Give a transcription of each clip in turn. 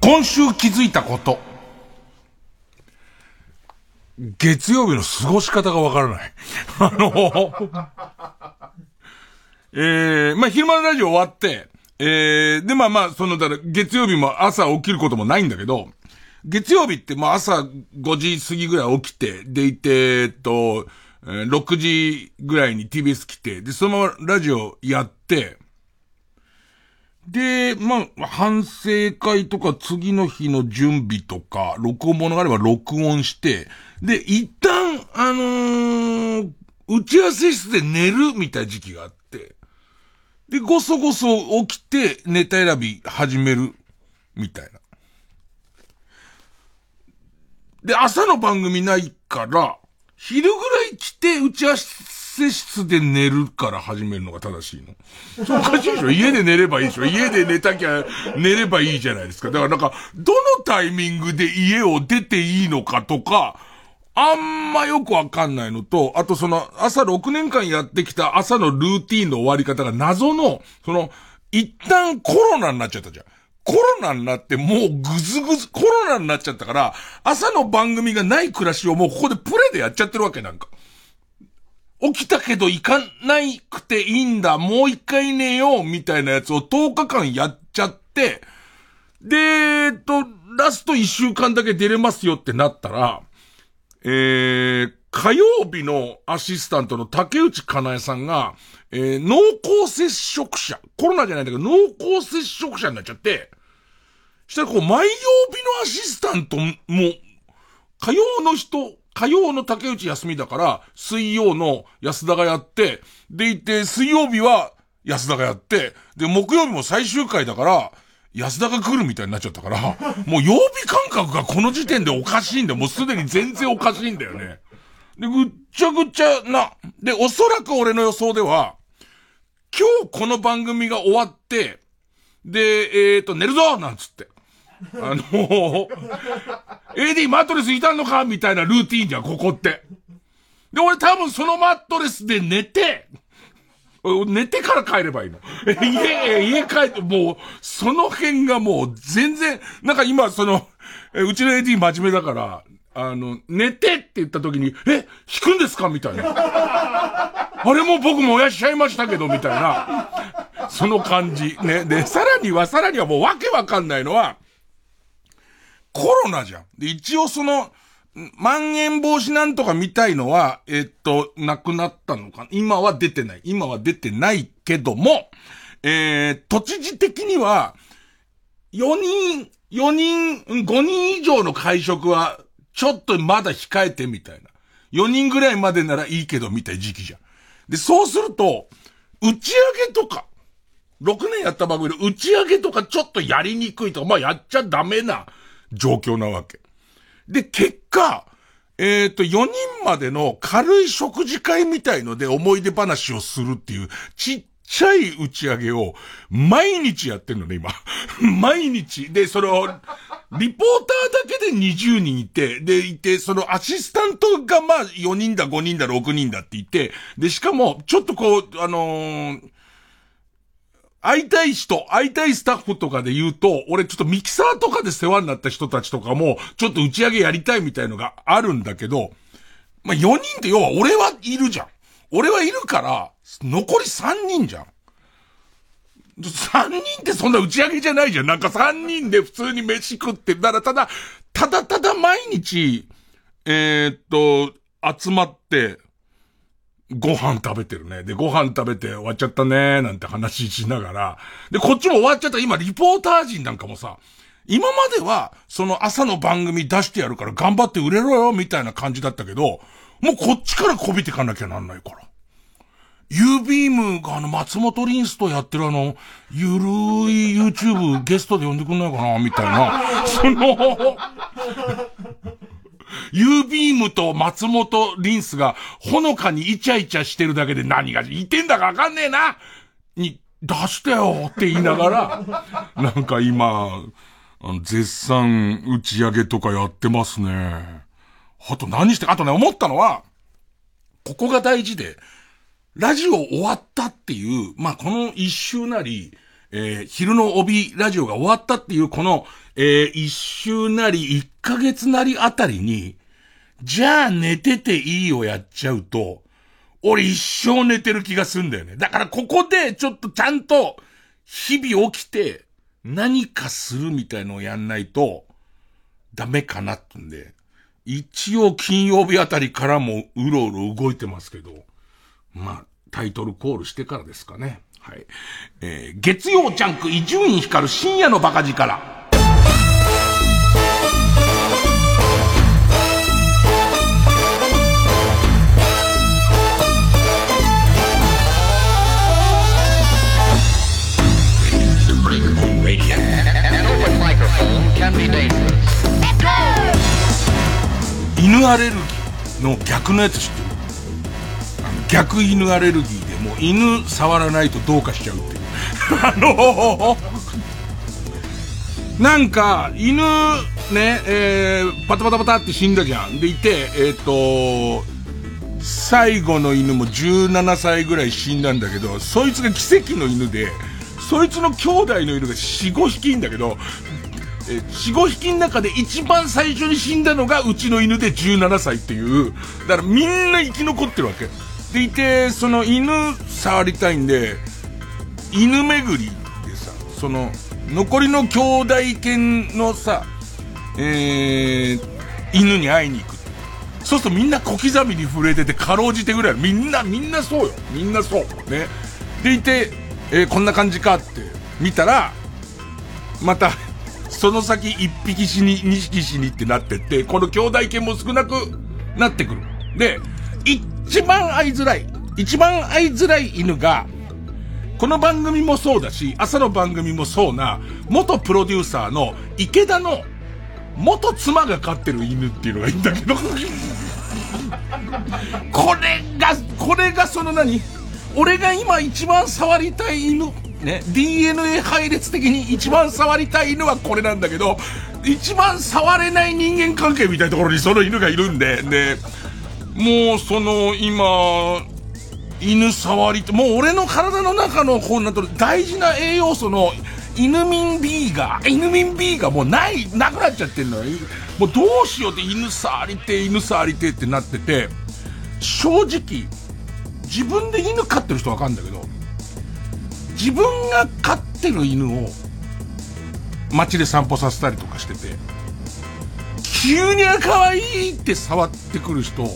今週気づいたこと。月曜日の過ごし方がわからない。あの、えー、まあ、昼間のラジオ終わって、えー、で、まあまあ、その、だ月曜日も朝起きることもないんだけど、月曜日ってまあ朝5時過ぎぐらい起きて、でいて、えっと、6時ぐらいに TBS 来て、で、そのままラジオやって、で、まあ、反省会とか次の日の準備とか、録音物があれば録音して、で、一旦、あのー、打ち合わせ室で寝るみたいな時期があって、で、ごそごそ起きてネタ選び始める、みたいな。で、朝の番組ないから、昼ぐらい来て打ち合わせ室で寝るから始めるのが正しいの。そおかしいでしょ家で寝ればいいでしょ家で寝たきゃ寝ればいいじゃないですか。だからなんか、どのタイミングで家を出ていいのかとか、あんまよくわかんないのと、あとその朝6年間やってきた朝のルーティンの終わり方が謎の、その、一旦コロナになっちゃったじゃん。コロナになってもうぐずぐず、コロナになっちゃったから、朝の番組がない暮らしをもうここでプレイでやっちゃってるわけなんか。起きたけど行かないくていいんだ、もう一回寝よう、みたいなやつを10日間やっちゃって、で、えっと、ラスト1週間だけ出れますよってなったら、えー、火曜日のアシスタントの竹内かなえさんが、えー、濃厚接触者、コロナじゃないんだけど、濃厚接触者になっちゃって、したらこう、毎曜日のアシスタントも、火曜の人、火曜の竹内休みだから、水曜の安田がやって、でいて、水曜日は安田がやって、で、木曜日も最終回だから、安田が来るみたいになっちゃったから、もう曜日感覚がこの時点でおかしいんだよ。もうすでに全然おかしいんだよね。で、ぐっちゃぐちゃな。で、おそらく俺の予想では、今日この番組が終わって、で、えっ、ー、と、寝るぞなんつって。あのー、AD マットレスいたのかみたいなルーティーンじゃん、ここって。で、俺多分そのマットレスで寝て、寝てから帰ればいいの。家、家帰って、もう、その辺がもう全然、なんか今その、うちの AD 真面目だから、あの、寝てって言った時に、え、弾くんですかみたいな。あれも僕もやしちゃいましたけど、みたいな。その感じ。ね。で、さらには、さらにはもうわけわかんないのは、コロナじゃん。で、一応その、まん延防止なんとか見たいのは、えっと、なくなったのか今は出てない。今は出てないけども、えー、都知事的には、4人、4人、5人以上の会食は、ちょっとまだ控えてみたいな。4人ぐらいまでならいいけど、みたい時期じゃん。で、そうすると、打ち上げとか、6年やった番組で打ち上げとかちょっとやりにくいとか、まあやっちゃダメな状況なわけ。で、結果、えっ、ー、と、4人までの軽い食事会みたいので思い出話をするっていう、ちっちゃい打ち上げを、毎日やってんのね、今。毎日。で、その、リポーターだけで20人いて、で、いて、そのアシスタントがまあ4人だ、5人だ、6人だって言って、で、しかも、ちょっとこう、あのー、会いたい人、会いたいスタッフとかで言うと、俺ちょっとミキサーとかで世話になった人たちとかも、ちょっと打ち上げやりたいみたいのがあるんだけど、まあ、4人って要は俺はいるじゃん。俺はいるから、残り3人じゃん。3人ってそんな打ち上げじゃないじゃん。なんか3人で普通に飯食って、だからただ、ただただ毎日、えー、っと、集まって、ご飯食べてるね。で、ご飯食べて終わっちゃったねなんて話しながら。で、こっちも終わっちゃった。今、リポーター陣なんかもさ、今までは、その朝の番組出してやるから頑張って売れろよ、みたいな感じだったけど、もうこっちからこびてかなきゃなんないから。ユービームがあの松本リンスとやってるあの、ゆるい YouTube ゲストで呼んでくんないかなみたいな。その、ユービームと松本リンスがほのかにイチャイチャしてるだけで何が言ってんだかわかんねえなに、出してよって言いながら、なんか今、絶賛打ち上げとかやってますね。あと何して、あとね、思ったのは、ここが大事で、ラジオ終わったっていう、まあ、この一周なり、えー、昼の帯ラジオが終わったっていう、この、えー、一周なり一ヶ月なりあたりに、じゃあ寝てていいをやっちゃうと、俺一生寝てる気がすんだよね。だからここでちょっとちゃんと、日々起きて、何かするみたいのをやんないと、ダメかなってんで、一応金曜日あたりからもうろうろ動いてますけど、まあ、タイトルコールしてからですかね。はい。えー、月曜ジャンク伊集院光深夜のバカ力。犬アレルギーの逆のやつ知ってる逆犬アレルギーでもう犬触らないとどうかしちゃうっていう。あのー、なんか、犬、ね、えー、パタパタパタって死んだじゃん。でいて、えっ、ー、と、最後の犬も17歳ぐらい死んだんだけど、そいつが奇跡の犬で、そいつの兄弟の犬が4、5匹いんだけど、え4、5匹の中で一番最初に死んだのがうちの犬で17歳っていう、だからみんな生き残ってるわけ。でいて、その犬触りたいんで、犬巡りでさ、その、残りの兄弟犬のさ、えー、犬に会いに行く。そうするとみんな小刻みに震えてて、かろうじてぐらい、みんな、みんなそうよ。みんなそう。ね。でいて、えー、こんな感じかって見たら、またその先一匹死に、二匹死にってなってって、この兄弟犬も少なくなってくる。で、一番会いづらい、一番会いづらい犬が、この番組もそうだし、朝の番組もそうな、元プロデューサーの池田の元妻が飼ってる犬っていうのがいいんだけど、これが、これがその何？俺が今一番触りたい犬。ね、DNA 配列的に一番触りたい犬はこれなんだけど、一番触れない人間関係みたいなところにその犬がいるんで、で、もうその今、犬触りって、もう俺の体の中のこうなと大事な栄養素の犬ミン B が、犬ミン B がもうない、なくなっちゃってんのよ。もうどうしようって犬触りて、犬触りてってなってて、正直、自分で犬飼ってる人わかるんだけど、自分が飼ってる犬を街で散歩させたりとかしてて、急に可愛いいって触ってくる人、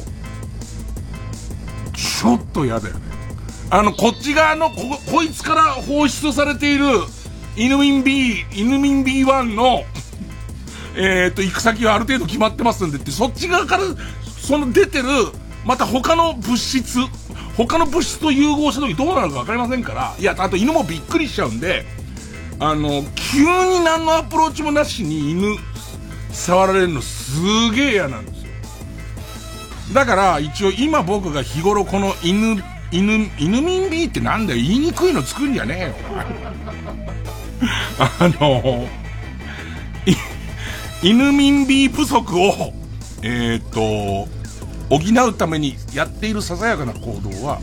ちょっと嫌だよね。あの、こっち側のこ、こいつから放出されている、犬民 B、犬民 B1 の、えっと、行く先はある程度決まってますんでって、そっち側から、その出てる、また他の物質、他の物質と融合した時どうなるか分かりませんから、いや、あと犬もびっくりしちゃうんで、あの、急に何のアプローチもなしに犬触られるのすげえ嫌なんですよ。だから一応今僕が日頃この犬、犬、犬民 B ってなんだよ言いにくいの作るんじゃねえよ。あの、犬民 B 不足を、えっ、と、補うためにやっているささやかな行動は、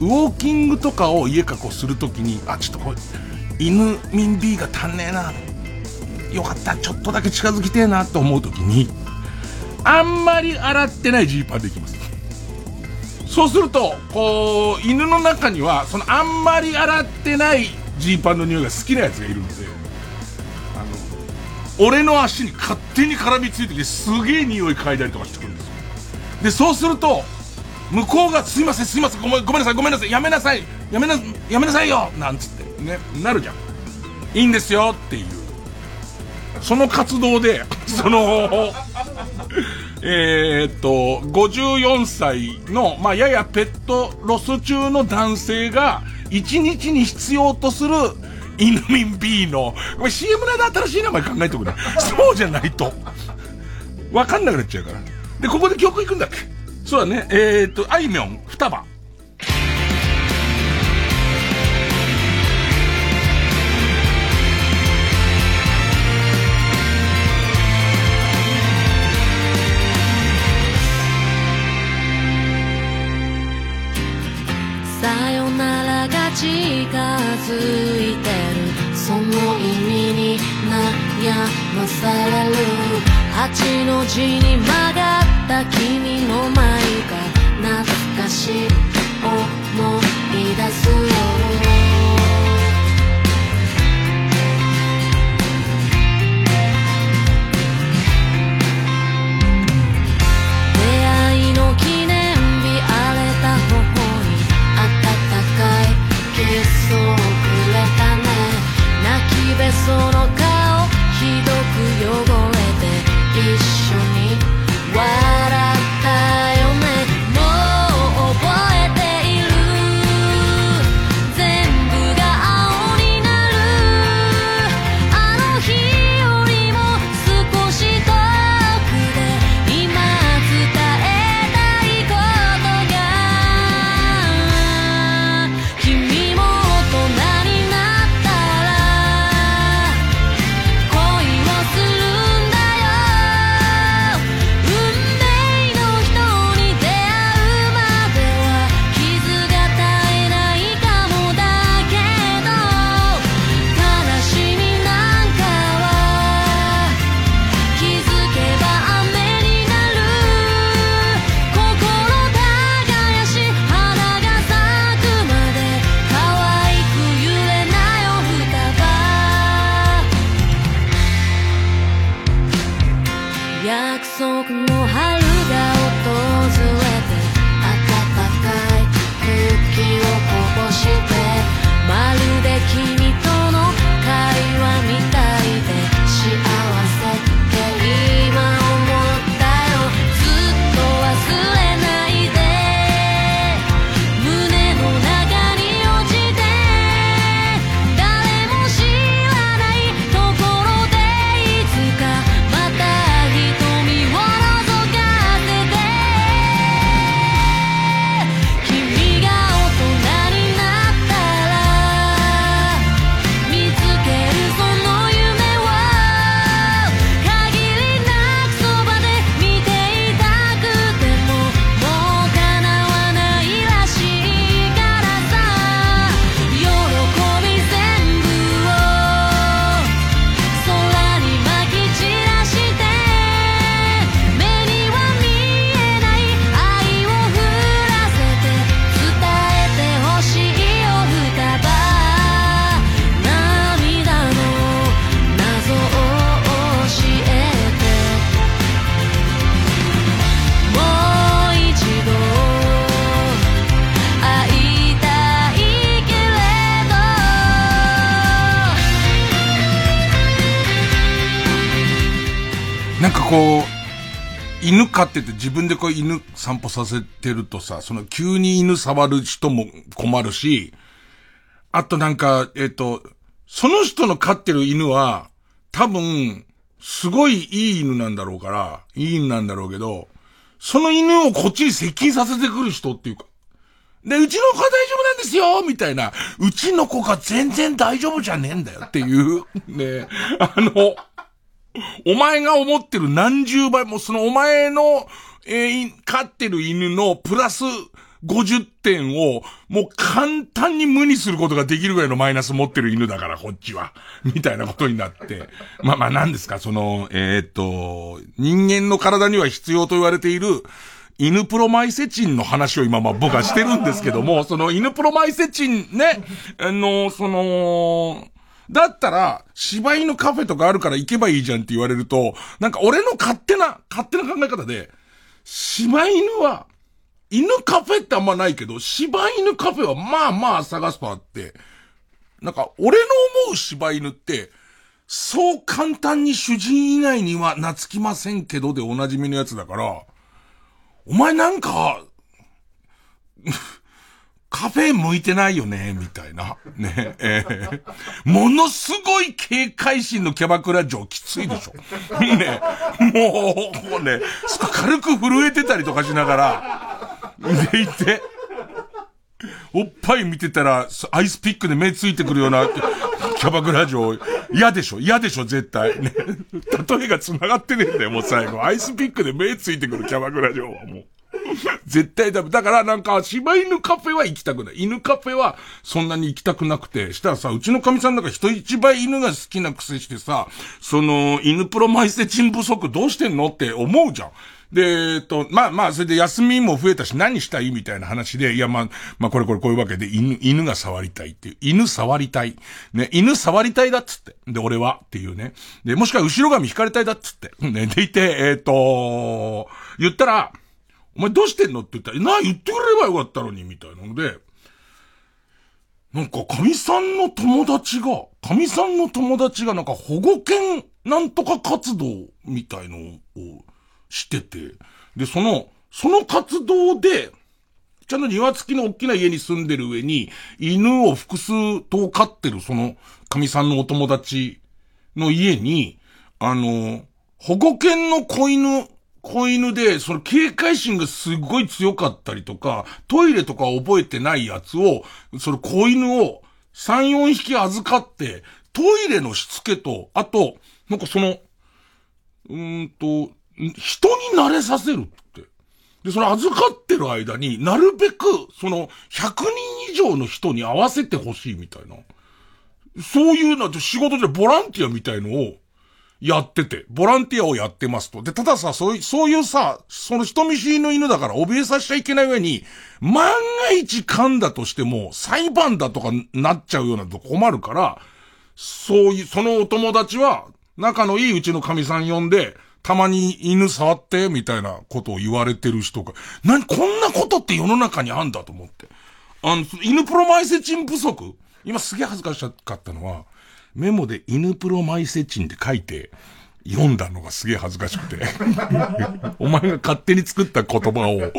ウォーキングとかを家かこするときに、あ、ちょっとこれ、犬民 B が足んねえな。よかった、ちょっとだけ近づきてえなと思うときに、あんまり洗ってないジーパンできます。そうすると、こう、犬の中には、そのあんまり洗ってないジーパンの匂いが好きなやつがいるので、あの、俺の足に勝手に絡みついてきてすげえ匂い嗅いだりとかしてくるで、そうすると、向こうがすいません、すいません、ごめんごめんなさい、ごめんなさい、やめなさい、やめな、やめなさいよなんつって、ね、なるじゃん。いいんですよっていう。その活動で、その、えっと、54歳の、まあ、ややペットロス中の男性が、1日に必要とする、犬民 B の、これ CM の間新しい名前考えておくれ。そうじゃないと。わかんなくなっちゃうから。で、ここで曲行くんだっけ？そうだね。えー、っと、あいみょん、双葉。さよならが近づいてるその意味に悩まされる八の字に曲がってた君の舞が懐かしい思い出すよ。飼ってて自分でこう犬散歩させてるとさ、その急に犬触る人も困るし、あとなんか、えっ、と、その人の飼ってる犬は、多分、すごいいい犬なんだろうから、いい犬なんだろうけど、その犬をこっちに接近させてくる人っていうか、で、うちの子は大丈夫なんですよみたいな、うちの子が全然大丈夫じゃねえんだよっていう、ね、あの、お前が思ってる何十倍も、そのお前の、えー飼ってる犬のプラス50点を、もう簡単に無にすることができるぐらいのマイナス持ってる犬だから、こっちは。みたいなことになって。まあまあ何ですか、その、えーっと、人間の体には必要と言われている、犬プロマイセチンの話を今まあ僕はしてるんですけども、その犬プロマイセチンね、あの、その、だったら、柴犬カフェとかあるから行けばいいじゃんって言われると、なんか俺の勝手な、勝手な考え方で、柴犬は、犬カフェってあんまないけど、柴犬カフェはまあまあ探すとあって、なんか俺の思う柴犬って、そう簡単に主人以外には懐きませんけどでおなじみのやつだから、お前なんか、カフェ向いてないよね、みたいな。ね、えー、ものすごい警戒心のキャバクラ嬢きついでしょ。ね、もう、もうね、軽く震えてたりとかしながら、でいて、おっぱい見てたら、アイスピックで目ついてくるような、キャバクラ嬢、嫌でしょ嫌でしょ絶対。ね。例えが繋がってねえんだよ、もう最後。アイスピックで目ついてくるキャバクラ嬢はもう。絶対ダメ。だからなんか、柴犬カフェは行きたくない。犬カフェはそんなに行きたくなくて、したらさ、うちの神さんなんか人一倍犬が好きなくせしてさ、その、犬プロマイセチン不足どうしてんのって思うじゃん。で、えっと、まあまあ、それで休みも増えたし何したいみたいな話で、いやまあ、まあこれこれこういうわけで犬、犬が触りたいっていう。犬触りたい。ね、犬触りたいだっつって。で、俺はっていうね。で、もしくは後ろ髪引かれたいだっつって。ね、でいて、えっ、と、言ったら、お前どうしてんの？って言ったら、な、言ってくれればよかったのに、みたいなので、なんか、神さんの友達が、神さんの友達がなんか保護犬なんとか活動みたいのをしてて、で、その、その活動で、ちゃんと庭付きの大きな家に住んでる上に、犬を複数頭飼ってるその、神さんのお友達の家に、あの、保護犬の子犬子犬で、その警戒心がすごい強かったりとか、トイレとか覚えてないやつを、その子犬を3、4匹預かって、トイレのしつけと、あと、なんかその、うーんと、人に慣れさせるって。で、その預かってる間になるべく、その、100人以上の人に合わせてほしいみたいな。そういうの、仕事でボランティアみたいのを、やってて、ボランティアをやってますと。で、たださ、そういう、そういうさ、その人見知りの犬だから怯えさせちゃいけない上に、万が一噛んだとしても、裁判だとかなっちゃうようなと困るから、そういう、そのお友達は、仲のいいうちの神さん呼んで、たまに犬触って、みたいなことを言われてる人が、なに、こんなことって世の中にあんだと思って。あの、犬プロマイセチン不足？今すげえ恥ずかしかったのは、メモで犬プロマイセチンって書いて、読んだのがすげえ恥ずかしくて。お前が勝手に作った言葉を、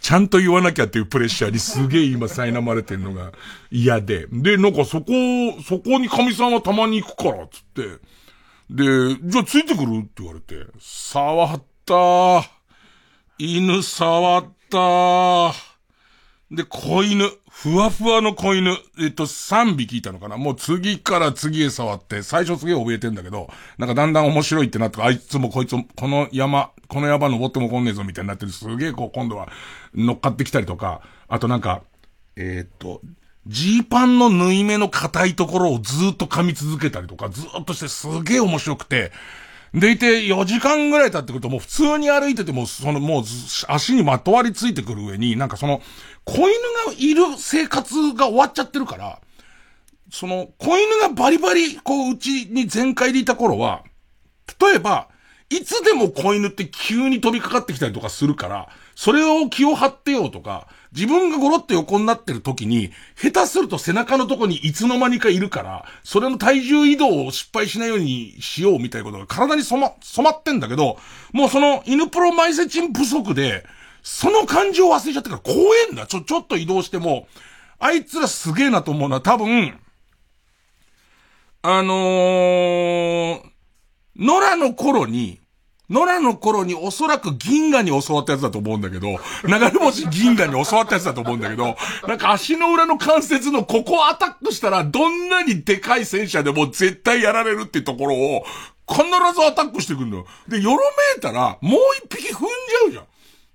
ちゃんと言わなきゃっていうプレッシャーにすげえ今苛まれてんのが嫌で。で、なんかそこ、そこに神さんはたまに行くから、つって。で、じゃあついてくるって言われて、触った犬触ったで、子犬。ふわふわの子犬、えっと、3匹いたのかな。もう次から次へ触って、最初すげえ怯えてんだけど、なんかだんだん面白いってなって、あいつもこいつも、この山、この山登っても来んねえぞみたいになってる、すげえこう今度は乗っかってきたりとか、あとなんか、えー、っと、ジーパンの縫い目の硬いところをずっと噛み続けたりとか、ずっとしてすげえ面白くて、でいて、4時間ぐらい経ってくると、もう普通に歩いてても、そのもう足にまとわりついてくる上に、なんかその、子犬がいる生活が終わっちゃってるから、その、子犬がバリバリ、こう、うちに全開でいた頃は、例えば、いつでも子犬って急に飛びかかってきたりとかするから、それを気を張ってようとか、自分がゴロって横になってる時に、下手すると背中のとこにいつの間にかいるから、それの体重移動を失敗しないようにしようみたいなことが体に染ま、染まってんだけど、もうその犬プロマイセチン不足で、その感情を忘れちゃってから怖えんだ。ちょ、ちょっと移動しても、あいつらすげえなと思うのは多分、あのー、野良の頃に、野良の頃におそらく銀河に教わったやつだと思うんだけど、流れ星銀河に教わったやつだと思うんだけど、なんか足の裏の関節のここをアタックしたらどんなにでかい戦車でも絶対やられるっていうところを必ずアタックしてくんだよ。で、よろめいたらもう一匹踏んじゃうじゃん。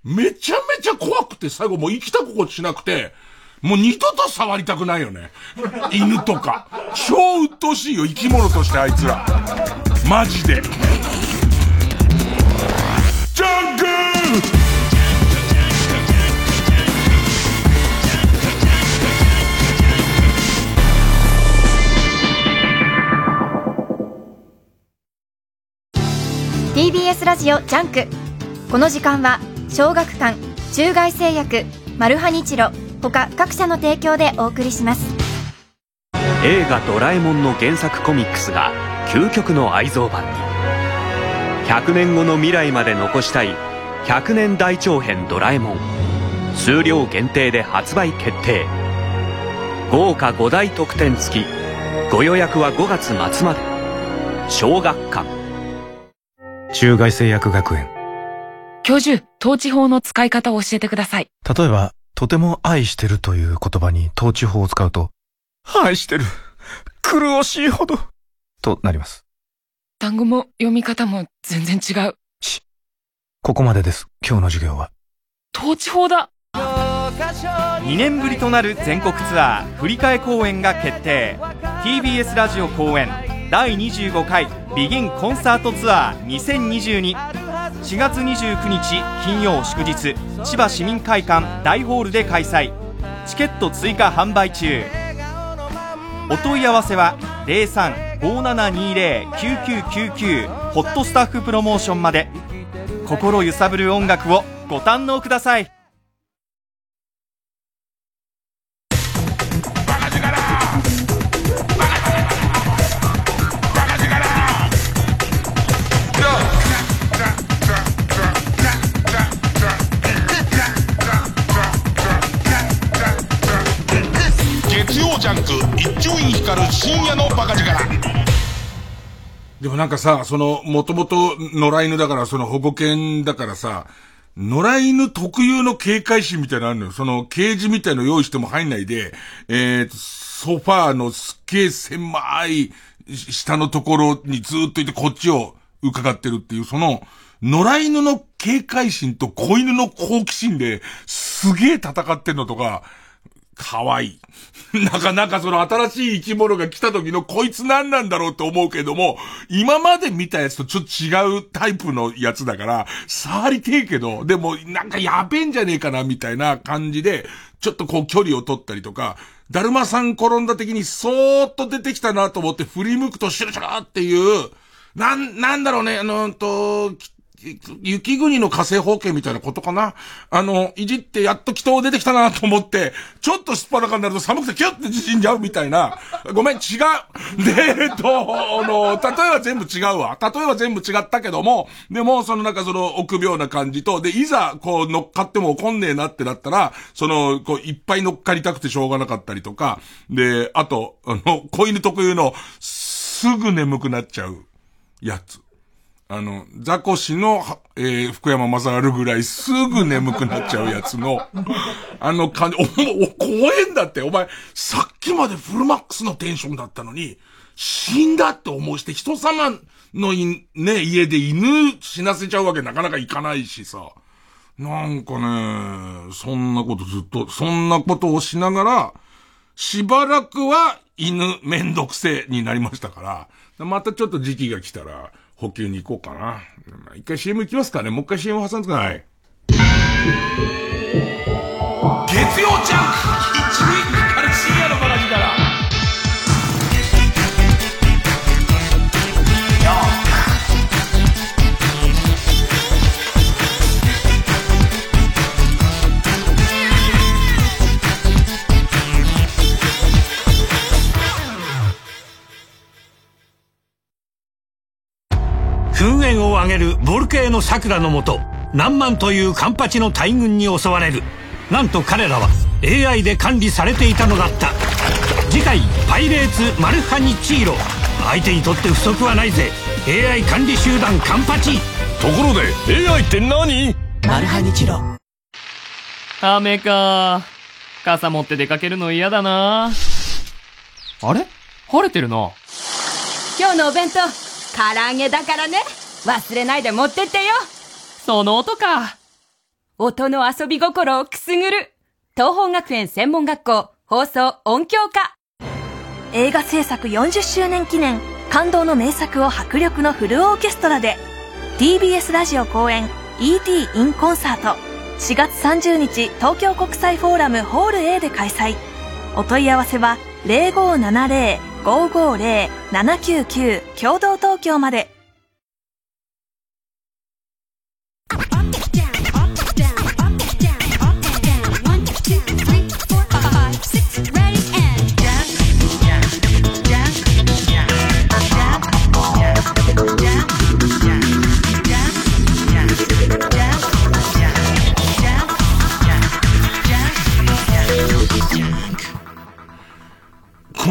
めちゃめちゃ怖くて最後もう生きた心地しなくて、もう二度と触りたくないよね。犬とか。超鬱陶しいよ、生き物としてあいつら。マジで。ジャンク TBS ラジオジャンクこの時間は小学館中外製薬マルハニチロ他各社の提供でお送りします。映画「ドラえもん」の原作コミックスが究極の愛蔵版に。100年後の未来まで残したい100年大長編ドラえもん。数量限定で発売決定。豪華5大特典付き。ご予約は5月末まで。小学館。中外製薬学園教授、統治法の使い方を教えてください。例えばとても愛してるという言葉に統治法を使うと愛してる。苦しいほど。となります。単語も読み方も全然違う。ここまでです。今日の授業は。統治法だ。2年ぶりとなる全国ツアー振り替え公演が決定。TBS ラジオ公演第25回ビギンコンサートツアー4月29日金曜祝日千葉市民会館大ホールで開催。チケット追加販売中。お問い合わせは0357209999ホットスタッフプロモーションまで。心揺さぶる音楽をご堪能ください。一丁院光る深夜のバカ力でもなんかさ、その、もともと野良犬だから、その保護犬だからさ、野良犬特有の警戒心みたいなのあるのよ。その、ケージみたいの用意しても入んないで、えー、ソファーのすっげえ狭い下のところにずっといてこっちを伺ってるっていう、その、野良犬の警戒心と子犬の好奇心ですげえ戦ってんのとか、可愛い。なかなかその新しい生き物が来た時のこいつ何なんだろうって思うけども、今まで見たやつとちょっと違うタイプのやつだから、触りてえけど、でもなんかやべえんじゃねえかなみたいな感じで、ちょっとこう距離を取ったりとか、だるまさん転んだ時にそーっと出てきたなと思って振り向くとシュルシュルっていう、なん、なんだろうね、あの、と、雪国の火星方形みたいなことかな？あの、いじってやっと祈祷出てきたなと思って、ちょっとすっぱらかになると寒くてキュッて縮んじゃうみたいな。ごめん、違う。で、えっと、あの、例えは全部違うわ。例えは全部違ったけども、でも、そのなんかその臆病な感じと、で、いざ、こう乗っかっても怒んねえなってなったら、その、こう、いっぱい乗っかりたくてしょうがなかったりとか、で、あと、あの、子犬特有の、すぐ眠くなっちゃうやつ。あの、ザコシの、はえー、福山雅治ぐらいすぐ眠くなっちゃうやつの、あの感じ、お、お、怖えんだって、お前、さっきまでフルマックスのテンションだったのに、死んだって思いして人様のい、ね、家で犬死なせちゃうわけなかなかいかないしさ。なんかね、そんなことずっと、そんなことをしながら、しばらくは犬めんどくせえになりましたから、またちょっと時期が来たら、補給に行こうかな。まあ一回 CM 行きますかね。もう一回 CM 挟んでください。月曜ジャンク上げるボルケーノ桜のもと何万というカンパチの大軍に襲われるなんと彼らは AI で管理されていたのだった次回「パイレーツマルハニチーロ」相手にとって不足はないぜ AI 管理集団カンパチところで AI って何？マルハニチロ雨か。傘持って出かけるの嫌だな。あれ？晴れてるな。今日のお弁当、唐揚げだからね。忘れないで持ってってよ。その音か。音の遊び心をくすぐる。東方学園専門学校放送音響科。映画制作40周年記念感動の名作を迫力のフルオーケストラで TBS ラジオ公演 ET in コンサート4月30日東京国際フォーラムホール A で開催お問い合わせは0570-550-799共同東京まで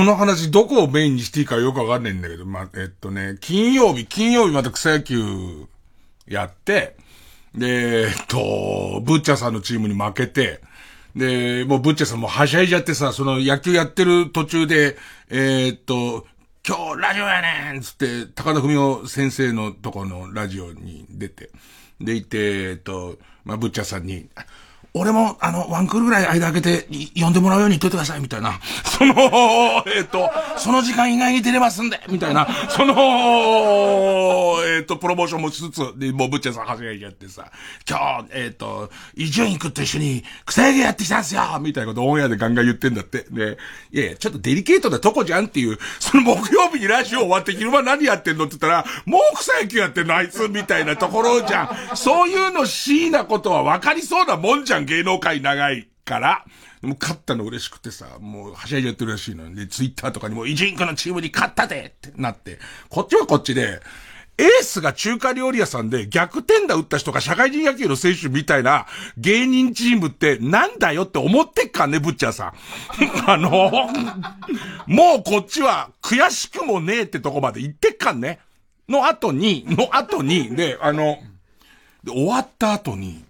この話どこをメインにしていいかよくわかんないんだけど、まあ、えっとね、金曜日、金曜日また草野球やって、で、えっと、ブッチャさんのチームに負けて、で、もうブッチャさんもはしゃいじゃってさ、その野球やってる途中で、えーっと、今日ラジオやねんつって、高田文夫先生のとこのラジオに出て、で、いて、えっと、まあ、ブッチャさんに、俺も、あの、ワンクールぐらい間開けて、い呼んでもらうように言っといてください、みたいな。その、えっ、と、その時間以外に出れますんで、みたいな。その、えっ、と、プロモーションもしつつ、で、もうブッチャーさん走りやってさ、今日、えっ、と、伊集院君と一緒に草野球やってきたんすよみたいなことオンエアでガンガン言ってんだって。で、いやいや、ちょっとデリケートなとこじゃんっていう、その木曜日にラジオ終わって昼間何やってんのって言ったら、もう草野球やってんのあいつみたいなところじゃん。そういうのしいなことは分かりそうなもんじゃん、芸能界長いから。でも勝ったの嬉しくてさ、もうはしゃいじゃってるらしいので、ツイッターとかにも、イジンクのチームに勝ったでってなって、こっちはこっちで、エースが中華料理屋さんで逆転打打った人が社会人野球の選手みたいな芸人チームってなんだよって思ってっかね、ブッチャーさん。あの、もうこっちは悔しくもねえってとこまで行ってっかんね。の後に、の後に、で、あの、で終わった後に、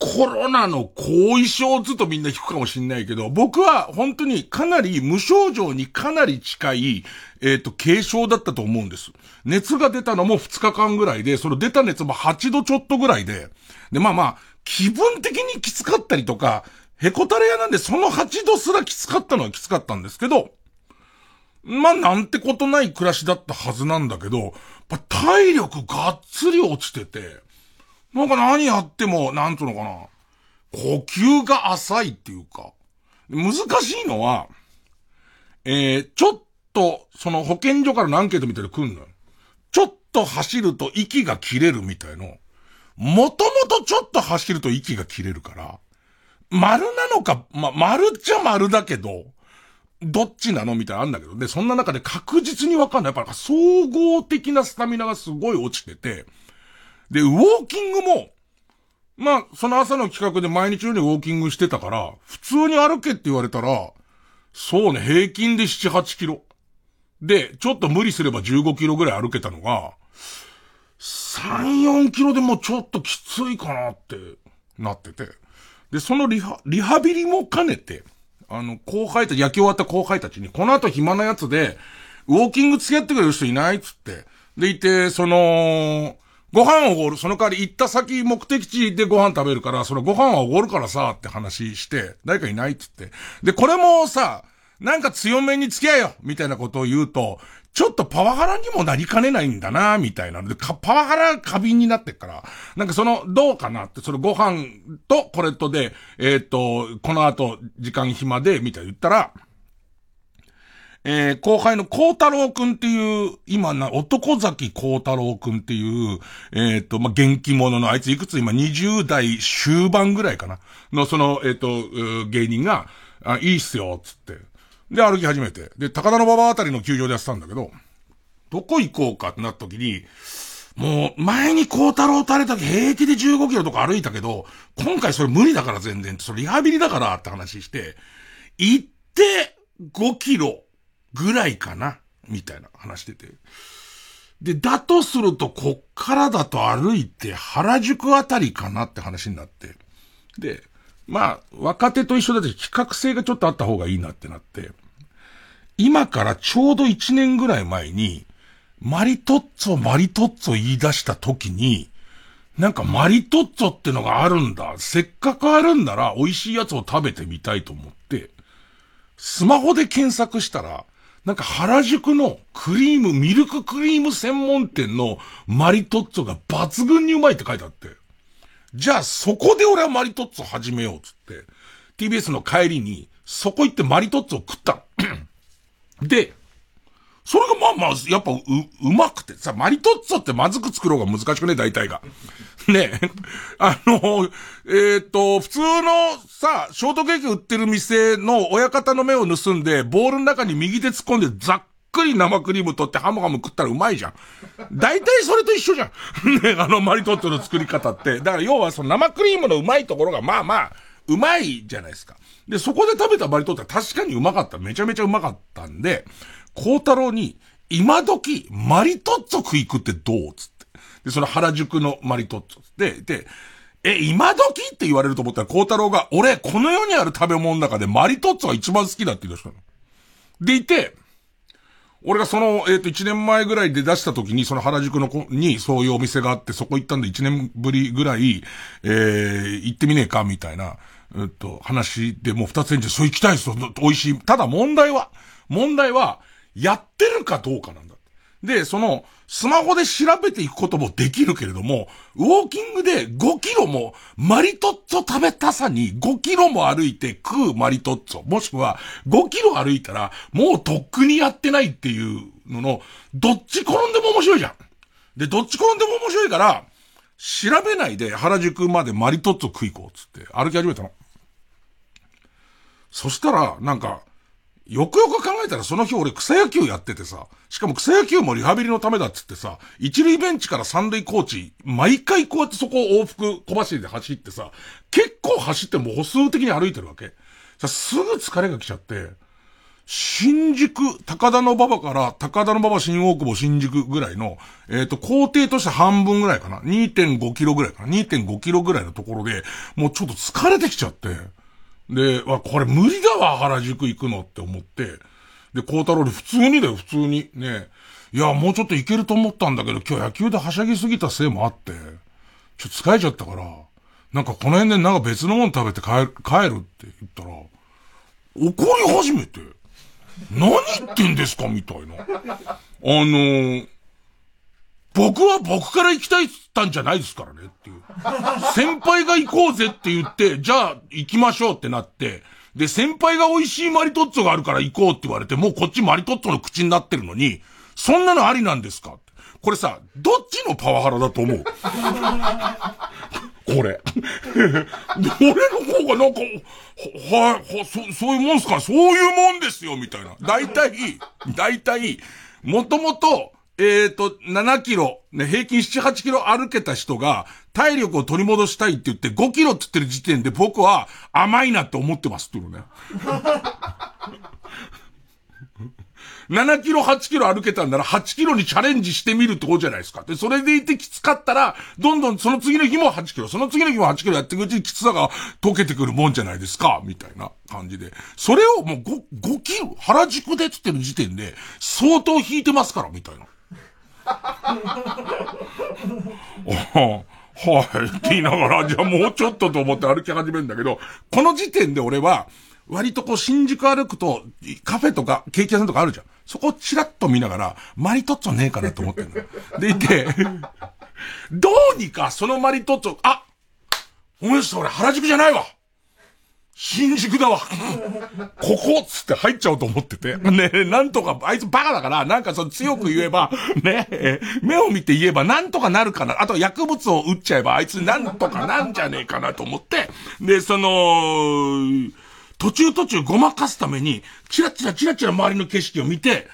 コロナの後遺症ずっとみんな引くかもしんないけど、僕は本当にかなり無症状にかなり近い、えっ、と、軽症だったと思うんです。熱が出たのも2日間ぐらいで、その出た熱も8度ちょっとぐらいで、で、まあまあ、気分的にきつかったりとか、へこたれ屋なんでその8度すらきつかったのはきつかったんですけど、まあなんてことない暮らしだったはずなんだけど、体力がっつり落ちてて、なんか何やっても、なんつうのかな。呼吸が浅いっていうか。難しいのは、えー、ちょっと、その保健所からのアンケートみたいで来んのよ。ちょっと走ると息が切れるみたいの。もともとちょっと走ると息が切れるから、丸なのか、ま、丸っちゃ丸だけど、どっちなのみたいなあるんだけど。で、そんな中で確実にわかんない。やっぱ総合的なスタミナがすごい落ちてて、で、ウォーキングも、まあ、その朝の企画で毎日のようにウォーキングしてたから、普通に歩けって言われたら、そうね、平均で7、8キロ。で、ちょっと無理すれば15キロぐらい歩けたのが、3、4キロでもちょっときついかなってなってて。で、そのリハ、リハビリも兼ねて、あの、後輩たち、野球終わった後輩たちに、この後暇なやつで、ウォーキング付き合ってくれる人いないっつって。で、いて、その、ご飯をおごる。その代わり行った先目的地でご飯食べるから、そのご飯はおごるからさ、って話して、誰かいないって言って。で、これもさ、なんか強めに付き合えよみたいなことを言うと、ちょっとパワハラにもなりかねないんだなみたいなので、パワハラ過敏になってっから、なんかその、どうかなって、そのご飯とこれとで、えっ、と、この後、時間暇で、みたいな言ったら、えー、後輩の孝太郎くんっていう、今な、男崎孝太郎くんっていう、えっ、と、まあ、元気者の、あいついくつ今20代終盤ぐらいかなの、その、えっ、と、芸人が、あ、いいっすよ、つって。で、歩き始めて。で、高田の馬場あたりの球場でやってたんだけど、どこ行こうかってなった時に、もう、前に孝太郎とあれだけ平気で15キロとか歩いたけど、今回それ無理だから全然、それリハビリだからって話して、行って5キロぐらいかなみたいな話してて。で、だとすると、こっからだと歩いて原宿あたりかなって話になって。で、まあ、若手と一緒だと比較性がちょっとあった方がいいなってなって、今からちょうど1年ぐらい前に、マリトッツォ、マリトッツォ言い出した時に、なんかマリトッツォってのがあるんだ。せっかくあるんなら美味しいやつを食べてみたいと思って、スマホで検索したら、なんか原宿のクリーム、ミルククリーム専門店のマリトッツォが抜群にうまいって書いてあって、じゃあそこで俺はマリトッツォ始めようっつって、TBS の帰りに、そこ行ってマリトッツォを食ったの。で、それがまあまあ、やっぱう、うまくてさ、マリトッツォってまずく作ろうが難しくね、大体が。ねあの、えっ、と、普通のさ、ショートケーキ売ってる店の親方の目を盗んで、ボールの中に右手突っ込んでざっくり生クリーム取ってハムハム食ったらうまいじゃん。大体それと一緒じゃん。ね、あのマリトッツォの作り方って。だから要はその生クリームのうまいところがまあまあ、うまいじゃないですか。で、そこで食べたマリトッツォは確かにうまかった。めちゃめちゃうまかったんで、孝太郎に、今時、マリトッツォ食い食ってどうつって。で、その原宿のマリトッツォ。で、で、え、今時って言われると思ったら、孝太郎が、俺、この世にある食べ物の中でマリトッツォが一番好きだって言い出したの。でいて、俺がその、えっ、と、一年前ぐらいで出した時に、その原宿の子にそういうお店があって、そこ行ったんで一年ぶりぐらい、えー、行ってみねえか、みたいな、えっと、話でもう二つ返事、そう行きたいですよ、美味しい。ただ問題は、問題は、やってるかどうかなん。で、その、スマホで調べていくこともできるけれども、ウォーキングで5キロも、マリトッツォ食べたさに5キロも歩いて食うマリトッツォ、もしくは5キロ歩いたら、もうとっくにやってないっていうのの、どっち転んでも面白いじゃん。で、どっち転んでも面白いから、調べないで原宿までマリトッツォ食い行こうっつって歩き始めたの。そしたら、なんか、よくよく考えたらその日俺草野球やっててさ、しかも草野球もリハビリのためだっつってさ、一塁ベンチから三塁コーチ、毎回こうやってそこを往復小走りで走ってさ、結構走ってもう歩数的に歩いてるわけ。さ、すぐ疲れが来ちゃって、新宿、高田の馬場から高田の馬場新大久保新宿ぐらいの、えっ、と、工程として半分ぐらいかな。2.5キロぐらいかな。2.5キロぐらいのところで、もうちょっと疲れてきちゃって、で、わ、これ無理だわ、原宿行くのって思って。で、孝太郎で普通にだよ、普通に。ね。いや、もうちょっと行けると思ったんだけど、今日野球ではしゃぎすぎたせいもあって、ちょっと疲れちゃったから、なんかこの辺でなんか別のもの食べて帰る、帰るって言ったら、怒り始めて、何言ってんですかみたいな。あのー、僕は僕から行きたいったんじゃないですからねっていう。先輩が行こうぜって言って、じゃあ行きましょうってなって、で、先輩が美味しいマリトッツォがあるから行こうって言われて、もうこっちマリトッツォの口になってるのに、そんなのありなんですか？これさ、どっちのパワハラだと思う？これ。俺の方がなんか、は、は、そ、そういうもんすか？そういうもんですよみたいな。大体、大体、もともと、えっ、ー、と、7キロ、ね、平均7、8キロ歩けた人が、体力を取り戻したいって言って5キロって言ってる時点で僕は甘いなって思ってますっていうね。7キロ、8キロ歩けたんなら8キロにチャレンジしてみるってことじゃないですか。で、それでいてきつかったら、どんどんその次の日も8キロ、その次の日も8キロやっていくうちにきつさが溶けてくるもんじゃないですか、みたいな感じで。それをもう 5, 5キロ、原宿でつってる時点で、相当引いてますから、みたいな。はい、って言いながら、じゃあもうちょっとと思って歩き始めるんだけど、この時点で俺は、割とこう新宿歩くと、カフェとかケーキ屋さんとかあるじゃん。そこをチラッと見ながら、マリトッツォねえかなと思ってんの。でいて、どうにかそのマリトッツォ、あお前それ原宿じゃないわ新宿だわここっつって入っちゃおうと思ってて。ねなんとか、あいつバカだから、なんかその強く言えば、ね目を見て言えばなんとかなるかな。あと薬物を打っちゃえばあいつなんとかなんじゃねえかなと思って、で、その、途中途中ごまかすために、チラチラチラチラ周りの景色を見て、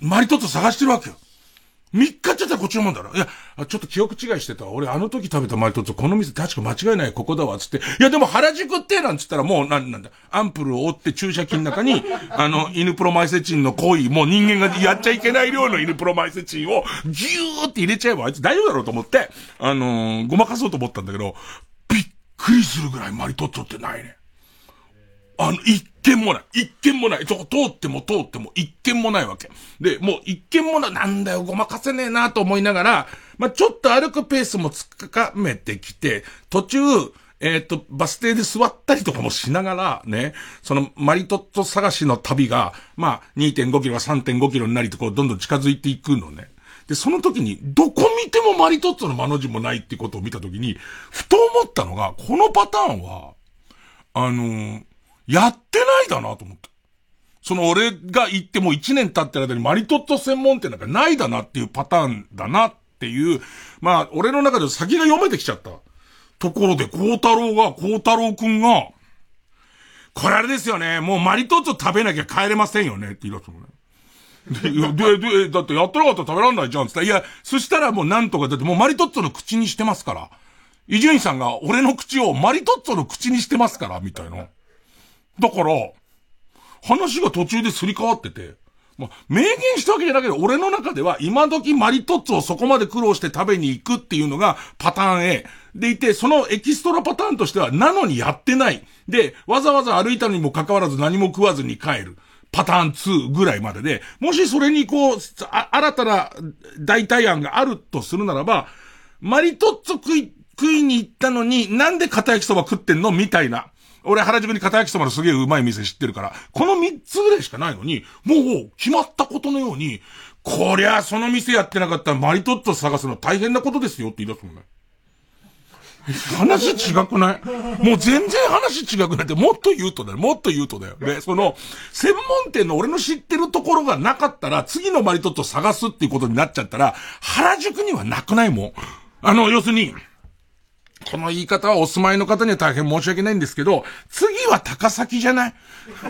マリトッツォ探してるわけよ。3日ちゃったらこっちのもんだろ。いや、ちょっと記憶違いしてた。俺あの時食べたマリトッツォ、この店確か間違いないここだわ、つって。いやでも原宿ってなんつったらもうなんなんだ。アンプルを折って注射器の中に、あの、犬プロマイセチンの行為、もう人間がやっちゃいけない量の犬プロマイセチンをギューって入れちゃえばあいつ大丈夫だろうと思って、あのー、ごまかそうと思ったんだけど、びっくりするぐらいマリトッツォってないね。あの、一件もない。一件もない。そこ通っても通っても一件もないわけ。で、もう一件もない。なんだよ、ごまかせねえなと思いながら、まあ、ちょっと歩くペースもつかかめてきて、途中、えっ、ー、と、バス停で座ったりとかもしながら、ね、そのマリトッツォ探しの旅が、まあ、2.5キロが3.5キロになりとこう、どんどん近づいていくのね。で、その時に、どこ見てもマリトッツォの間の字もないってことを見た時に、ふと思ったのが、このパターンは、あのー、やってないだなと思って。その俺が行ってもう1年経ってる間にマリトッツォ専門店なんかないだなっていうパターンだなっていう、まあ、俺の中で先が読めてきちゃった。ところで、孝太郎が、孝太郎くんが、これあれですよね、もうマリトッツォ食べなきゃ帰れませんよねって言い出すのね。で、で、で、だってやってなかったら食べらんないじゃんって言ったら、いや、そしたらもうなんとか、だってもうマリトッツォの口にしてますから、伊集院さんが俺の口をマリトッツォの口にしてますから、みたいな。だから、話が途中ですり替わってて、まあ、明言したわけじゃなくて、俺の中では今時マリトッツォをそこまで苦労して食べに行くっていうのがパターン A。でいて、そのエキストラパターンとしては、なのにやってない。で、わざわざ歩いたのにもかかわらず何も食わずに帰る。パターン2ぐらいまでで、もしそれにこう、新たな代替案があるとするならば、マリトッツォ食い、食いに行ったのに、なんで片焼きそば食ってんの？みたいな。俺原宿に片焼きそばのすげえうまい店知ってるから、この三つぐらいしかないのに、もう決まったことのように、こりゃその店やってなかったらマリトッツォ探すの大変なことですよって言い出すもんね。話違くない？もう全然話違くないって、もっと言うとだよ。もっと言うとだよ。で、その、専門店の俺の知ってるところがなかったら、次のマリトッツォ探すっていうことになっちゃったら、原宿にはなくないもん。あの、要するに、この言い方はお住まいの方には大変申し訳ないんですけど、次は高崎じゃない？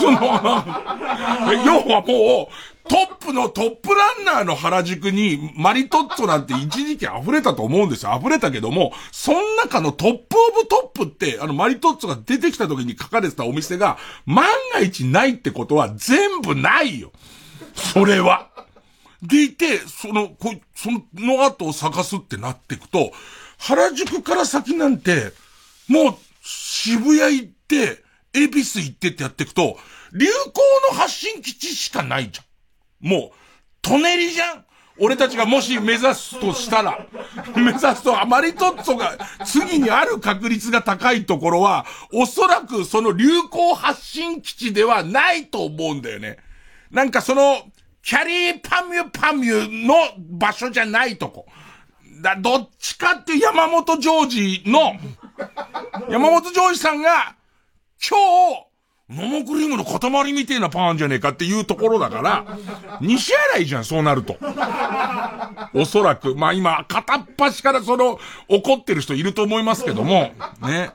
その、要はもう、トップのトップランナーの原宿にマリトッツォなんて一時期溢れたと思うんですよ。溢れたけども、その中の top of top って、あのマリトッツォが出てきた時に書かれてたお店が万が一ないってことは全部ないよ。それは。でいて、その、こその後を探すってなっていくと、原宿から先なんて、もう渋谷行って、恵比寿行ってってやっていくと、流行の発信基地しかないじゃん。もう、トネリじゃん俺たちがもし目指すとしたら、目指すと、あまりトッツォが次にある確率が高いところは、おそらくその流行発信基地ではないと思うんだよね。なんかその、キャリーパミュパミュの場所じゃないとこ。だ、どっちかっていう山本ジョージの、山本ジョージさんが、今日、桃クリームの塊みてえなパンじゃねえかっていうところだから、西新井じゃん、そうなると。おそらく。まあ今、片っ端からその、怒ってる人いると思いますけども、ね。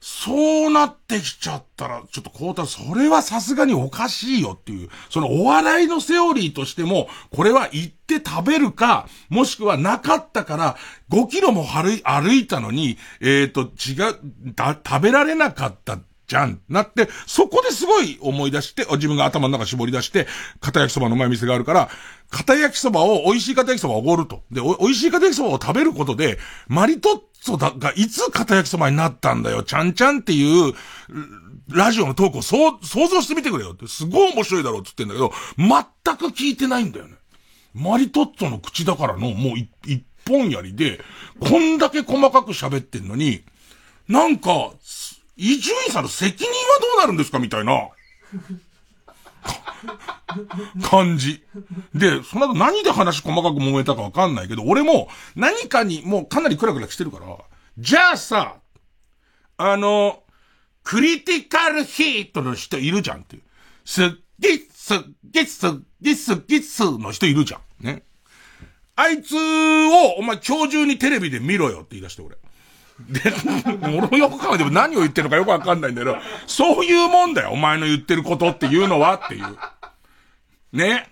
そうなってきちゃったら、ちょっとこうたそれはさすがにおかしいよっていう、そのお笑いのセオリーとしても、これは行って食べるか、もしくはなかったから、5キロも歩いたのに、えっ、ー、と、違う、だ、食べられなかったじゃん。なって、そこですごい思い出して、自分が頭の中絞り出して、片焼きそばのうまい店があるから、片焼きそばを、美味しい片焼きそばをおごると。で、美味しい片焼きそばを食べることで、マリトッツォだがいつ片焼きそばになったんだよ、ちゃんちゃんっていう、ラジオのトークをそう、想像してみてくれよって、すごい面白いだろうって言ってんだけど、全く聞いてないんだよね。マリトッツォの口だからの、もう一本やりで、こんだけ細かく喋ってんのに、なんか、伊集院さんの責任はどうなるんですか？みたいな。感じ。で、その後何で話細かく揉めたかわかんないけど、俺も何かにもうかなりクラクラしてるから、じゃあさ、あの、クリティカルヒートの人いるじゃんっていう。すっげっすっげっすっげっすっげっすの人いるじゃん。ね。あいつを、お前今日中にテレビで見ろよって言い出して俺。で、俺もよく考えても何を言ってるのかよくわかんないんだけど、そういうもんだよ、お前の言ってることっていうのはっていう。ね。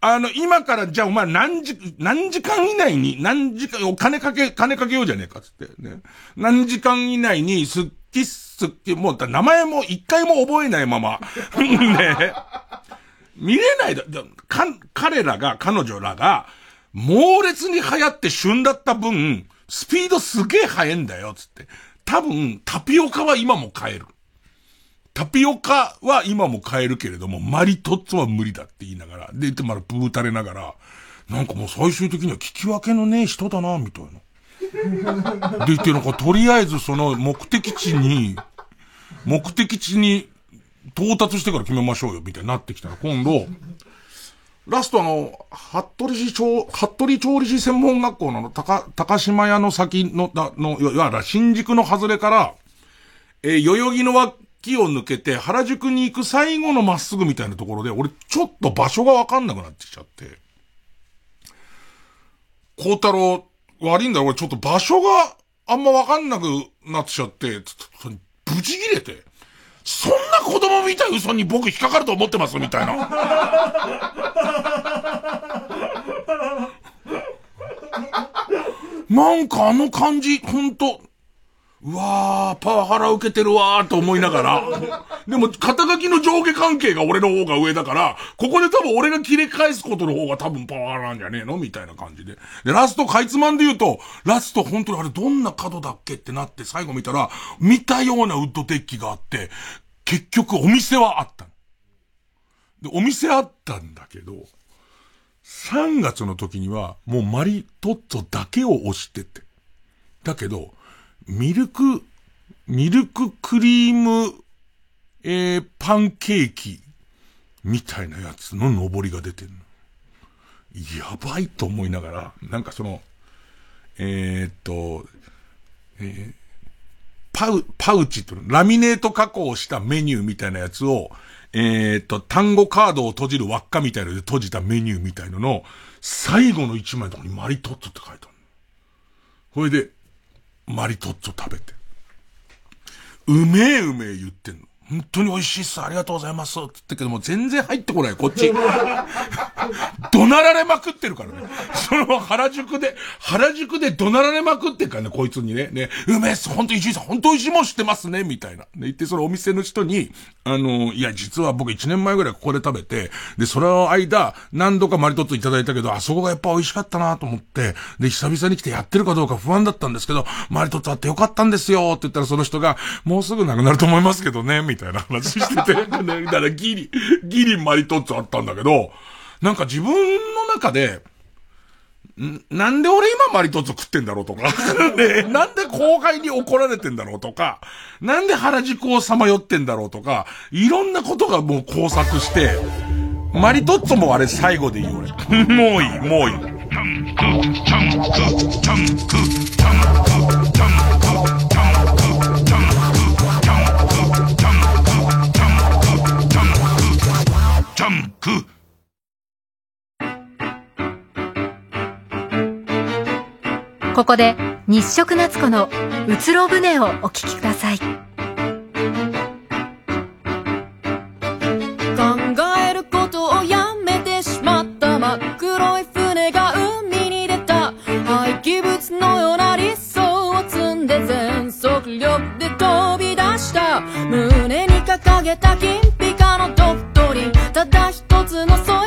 あの、今からじゃあお前何時、何時間以内に、何時間、お金かけ、金かけようじゃねえかっつってね。何時間以内にすっきすっき、もう名前も一回も覚えないまま、ね。見れないだ、か、彼らが、彼女らが、猛烈に流行って旬だった分、スピードすげえ速いんだよ、つって。多分、タピオカは今も買える。タピオカは今も買えるけれども、マリトッツォは無理だって言いながら、で、言ってまだブー垂れながら、なんかもう最終的には聞き分けのねえ人だな、みたいな。で、言ってなんかとりあえずその目的地に、目的地に到達してから決めましょうよ、みたいになってきたら、今度、ラストあの、服部市調、服部調理師専門学校の高、高島屋の先の、だの、いわゆる新宿の外れから、えー、代々木の脇を抜けて原宿に行く最後のまっすぐみたいなところで、俺ちょっと場所がわかんなくなってきちゃって。孝太郎、悪いんだよ、俺ちょっと場所があんまわかんなくなってきちゃって、ブチ切れて。そんな子供みたい嘘に僕引っかかると思ってますみたいな。なんかあの感じ、ほんと、うわー、パワハラ受けてるわーと思いながら。でも、肩書きの上下関係が俺の方が上だから、ここで多分俺が切れ返すことの方が多分パワハラなんじゃねえのみたいな感じで。で、ラストかいつまんで言うと、ラスト本当にあれどんな角だっけってなって最後見たら、見たようなウッドデッキがあって、結局お店はあった。で、お店あったんだけど、3月の時にはもうマリトッツォだけを押してて。だけど、ミルク、ミルククリーム、えー、パンケーキ、みたいなやつの上りが出てんの。やばいと思いながら、なんかその、えー、っと、えー、パウ、パウチと、ラミネート加工したメニューみたいなやつを、えー、っと、単語カードを閉じる輪っかみたいので閉じたメニューみたいのの、最後の一枚のところにマリトッツォって書いてある。これで、マリトッツォ食べて。うめえうめえ言ってんの。本当に美味しいっす。ありがとうございます。って言ったけども全然入ってこない、こっち。怒鳴られまくってるからね。その原宿で、原宿で怒鳴られまくってるからね、こいつにね。ね、うめえっす。本当石井さん、本当美味しいもん知ってますね、みたいな。で、言ってそのお店の人に、あの、いや、実は僕1年前ぐらいここで食べて、で、その間、何度かマリトッツいただいたけど、あそこがやっぱ美味しかったなと思って、で、久々に来てやってるかどうか不安だったんですけど、マリトッツあってよかったんですよって言ったらその人が、もうすぐなくなると思いますけどね、みたいな話してて、ねだからギリ、ギリマリトッツォあったんだけど、なんか自分の中で、んなんで俺今マリトッツォ食ってんだろうとか、ね、なんで後輩に怒られてんだろうとか、なんで原宿をさまよってんだろうとか、いろんなことがもう交錯して、マリトッツォもあれ最後でいい俺。もういい、もういい。ク。ここで日食夏子のうつろ船をお聞きください。考えることをやめてしまった。真っ黒い船が海に出た。廃棄物のような理想を積んで全速力で飛び出した。胸に掲げた金つの空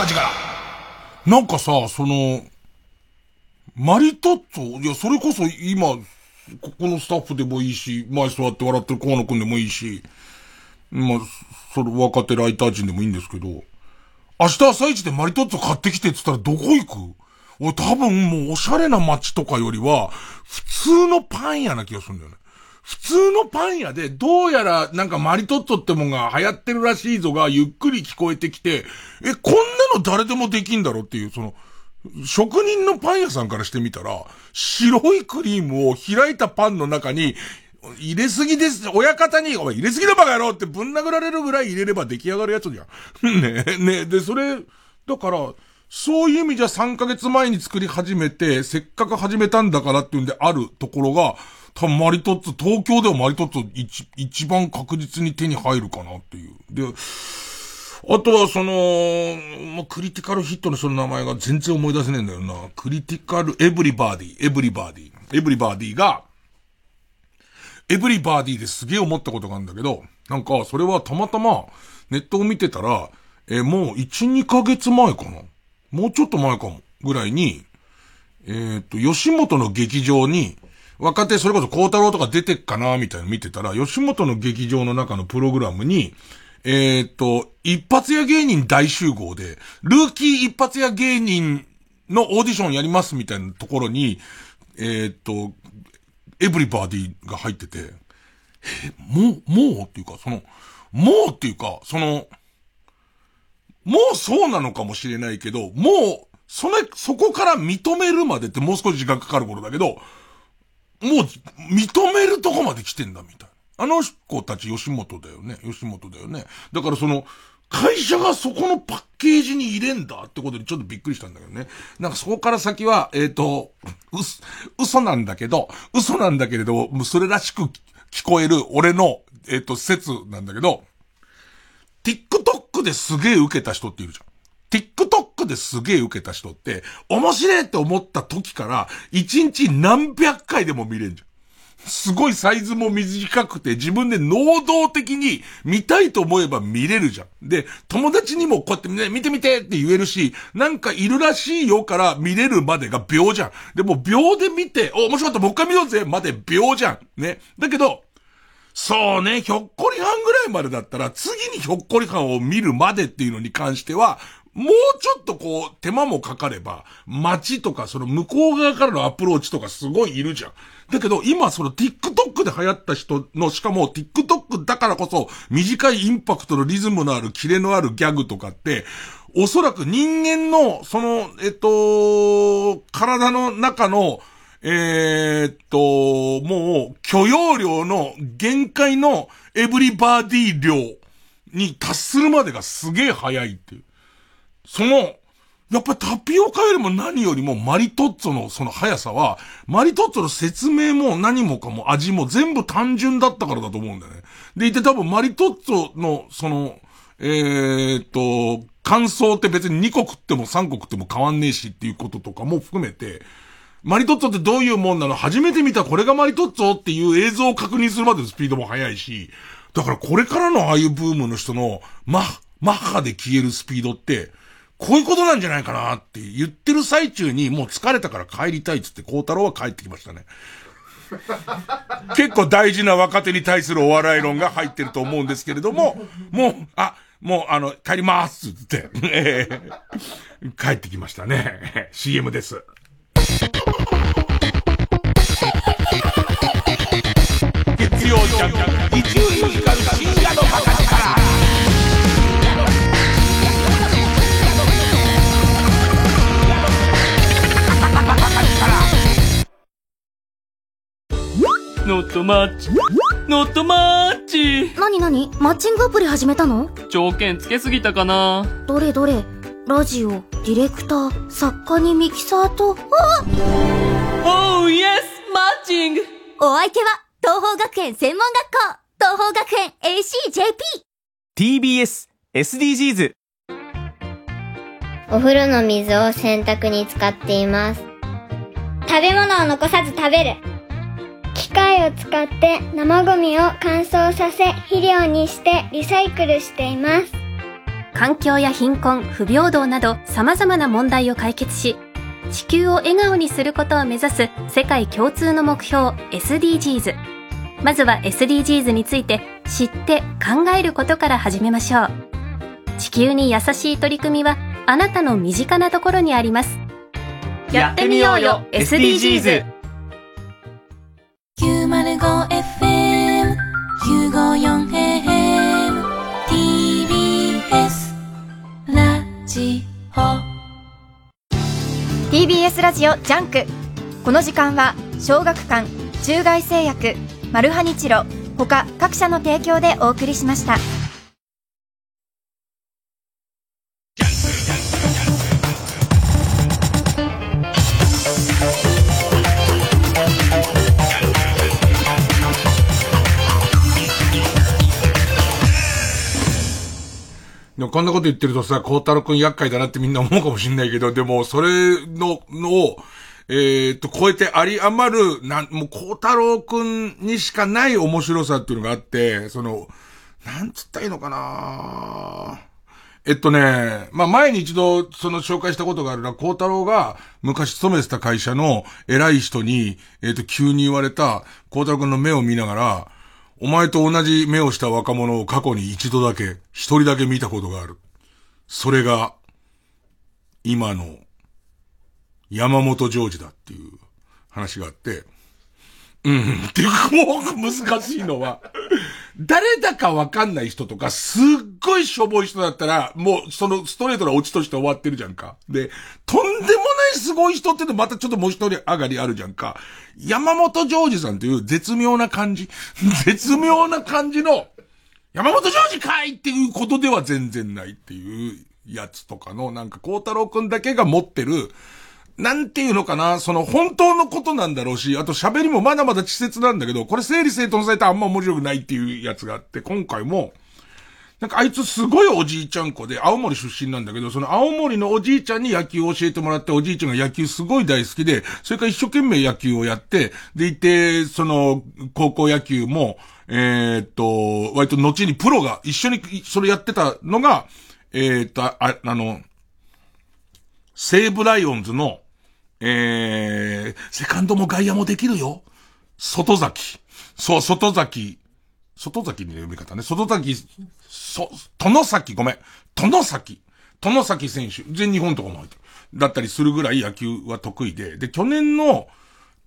カ力なんかさ、その、マリトッツォ、いや、それこそ今、ここのスタッフでもいいし、前座って笑ってる河野くんでもいいし、まあ、それ若手ライター陣でもいいんですけど、明日朝一でマリトッツォ買ってきてって言ったらどこ行く？俺多分もうおしゃれな街とかよりは、普通のパン屋な気がするんだよね。普通のパン屋で、どうやらなんかマリトッツォってもんが流行ってるらしいぞがゆっくり聞こえてきて、え、こんなの誰でもできんだろっていう、その、職人のパン屋さんからしてみたら、白いクリームを開いたパンの中に、入れすぎです。親方に、お前入れすぎだバカ野郎ってぶん殴られるぐらい入れれば出来上がるやつじゃん。ねえ、ねえ、で、それ、だから、そういう意味じゃ3ヶ月前に作り始めて、せっかく始めたんだからっていうんであるところが、多分マリトッツォ、東京ではマリトッツォ一一番確実に手に入るかなっていう。で、あとはその、もうクリティカルヒットの人の名前が全然思い出せねえんだよな。クリティカル everybody、everybody、everybody が、エブリバーディですげえ思ったことがあるんだけど、なんかそれはたまたまネットを見てたら、えもう1、2ヶ月前かなもうちょっと前かも。ぐらいに、えーっと、吉本の劇場に、若手、それこそ孝太郎とか出てっかなみたいなの見てたら、吉本の劇場の中のプログラムに、えーっと、一発屋芸人大集合で、ルーキー一発屋芸人のオーディションやりますみたいなところに、えーっと、エブリバディが入ってて、え、もう、もうっていうか、その、もうっていうか、その、もうそうなのかもしれないけど、もう、それ、そこから認めるまでってもう少し時間かかる頃だけど、もう、認めるとこまで来てんだみたいな。あの子たち吉本だよね。吉本だよね。だからその、会社がそこのパッケージに入れんだってことにちょっとびっくりしたんだけどね。なんかそこから先は、えっ、と、うす、嘘なんだけど、嘘なんだけれど、もうそれらしく聞こえる俺の、えっ、と、説なんだけど、TikTok ですげえ受けた人っているじゃん。ですげえ受けた人って、面白いって思った時から、一日何百回でも見れんじゃん。すごいサイズも短くて、自分で能動的に見たいと思えば見れるじゃん。で、友達にもこうやってね、見てみてって言えるし、なんかいるらしいよから見れるまでが秒じゃん。でも秒で見て、お、面白かった、もう一回見ようぜまで秒じゃん。ね。だけど、そうね、ひょっこりはんぐらいまでだったら、次にひょっこりはんを見るまでっていうのに関しては、もうちょっとこう、手間もかかれば、街とかその向こう側からのアプローチとかすごいいるじゃん。だけど今その TikTok で流行った人の、しかも TikTok だからこそ短いインパクトのリズムのあるキレのあるギャグとかって、おそらく人間の、その、えっと、体の中の、えーっと、もう許容量の限界のエブリバーディ量に達するまでがすげえ早いっていう。その、やっぱりタピオカよりも何よりもマリトッツォのその速さは、マリトッツォの説明も何もかも味も全部単純だったからだと思うんだよね。でいて多分マリトッツォのその、えーっと、感想って別に2個食っても3個食っても変わんねえしっていうこととかも含めて、マリトッツォってどういうもんなの？初めて見たこれがマリトッツォっていう映像を確認するまでのスピードも速いし、だからこれからのああいうブームの人のマ、マッハで消えるスピードって、こういうことなんじゃないかなって言ってる最中にもう疲れたから帰りたいっつって孝太郎は帰ってきましたね。結構大事な若手に対するお笑い論が入ってると思うんですけれども、もう、あ、もうあの、帰りますっつって、帰ってきましたね。CM です。月曜ジャンク、伊集院光深夜のバノットマッチ。ノットマッチ。なになにマッチングアプリ始めたの？条件つけすぎたかな？どれどれ？ラジオ、ディレクター、作家にミキサーと、あおーイエスマッチング。お相手は、東方学園専門学校。東方学園 ACJP TBS SDGs お風呂の水を洗濯に使っています。食べ物を残さず食べる。機械を使って生ゴミを乾燥させ肥料にしてリサイクルしています。環境や貧困、不平等など様々な問題を解決し、地球を笑顔にすることを目指す世界共通の目標 SDGs。まずは SDGs について知って考えることから始めましょう。地球に優しい取り組みはあなたの身近なところにあります。やってみようよ SDGs! TBS ラジオジャンク。この時間は小学館中外製薬マルハニチロ他各社の提供でお送りしました。こんなこと言ってるとさ、孝太郎くん厄介だなってみんな思うかもしんないけど、でも、それの、のを、えー、っと、超えてあり余る、なん、もう、孝太郎くんにしかない面白さっていうのがあって、その、なんつったらいいのかな。えっとね、まあ、前に一度、その紹介したことがあるのは、孝太郎が昔勤めてた会社の偉い人に、えっと、急に言われた、孝太郎くんの目を見ながら、お前と同じ目をした若者を過去に一度だけ、一人だけ見たことがある。それが、今の、山本ジョージだっていう話があって、うん、っていう、もう難しいのは、誰だかわかんない人とか、すっごいしょぼい人だったら、もうそのストレートなオチとして終わってるじゃんか。で、とんでもないすごい人ってのまたちょっともう一人上がりあるじゃんか。山本ジョージさんという絶妙な感じ、絶妙な感じの、山本ジョージかいっていうことでは全然ないっていうやつとかの、なんか孝太郎くんだけが持ってる、なんていうのかな、その本当のことなんだろうし、あと喋りもまだまだ稚拙なんだけど、これ整理整頓されたらあんま面白くないっていうやつがあって、今回も、なんかあいつすごいおじいちゃん子で、青森出身なんだけど、その青森のおじいちゃんに野球を教えてもらって、おじいちゃんが野球すごい大好きで、それから一生懸命野球をやって、でいて、その、高校野球も、えーっと、割と後にプロが一緒にそれやってたのが、えーっと、あ、あの、西武ライオンズの、えー、セカンドも外野もできるよ。外崎。そう、外崎。外崎の読み方ね。外崎、そ、殿崎、ごめん。殿崎。殿崎選手。全日本とかも入ってる。だったりするぐらい野球は得意で。で、去年の、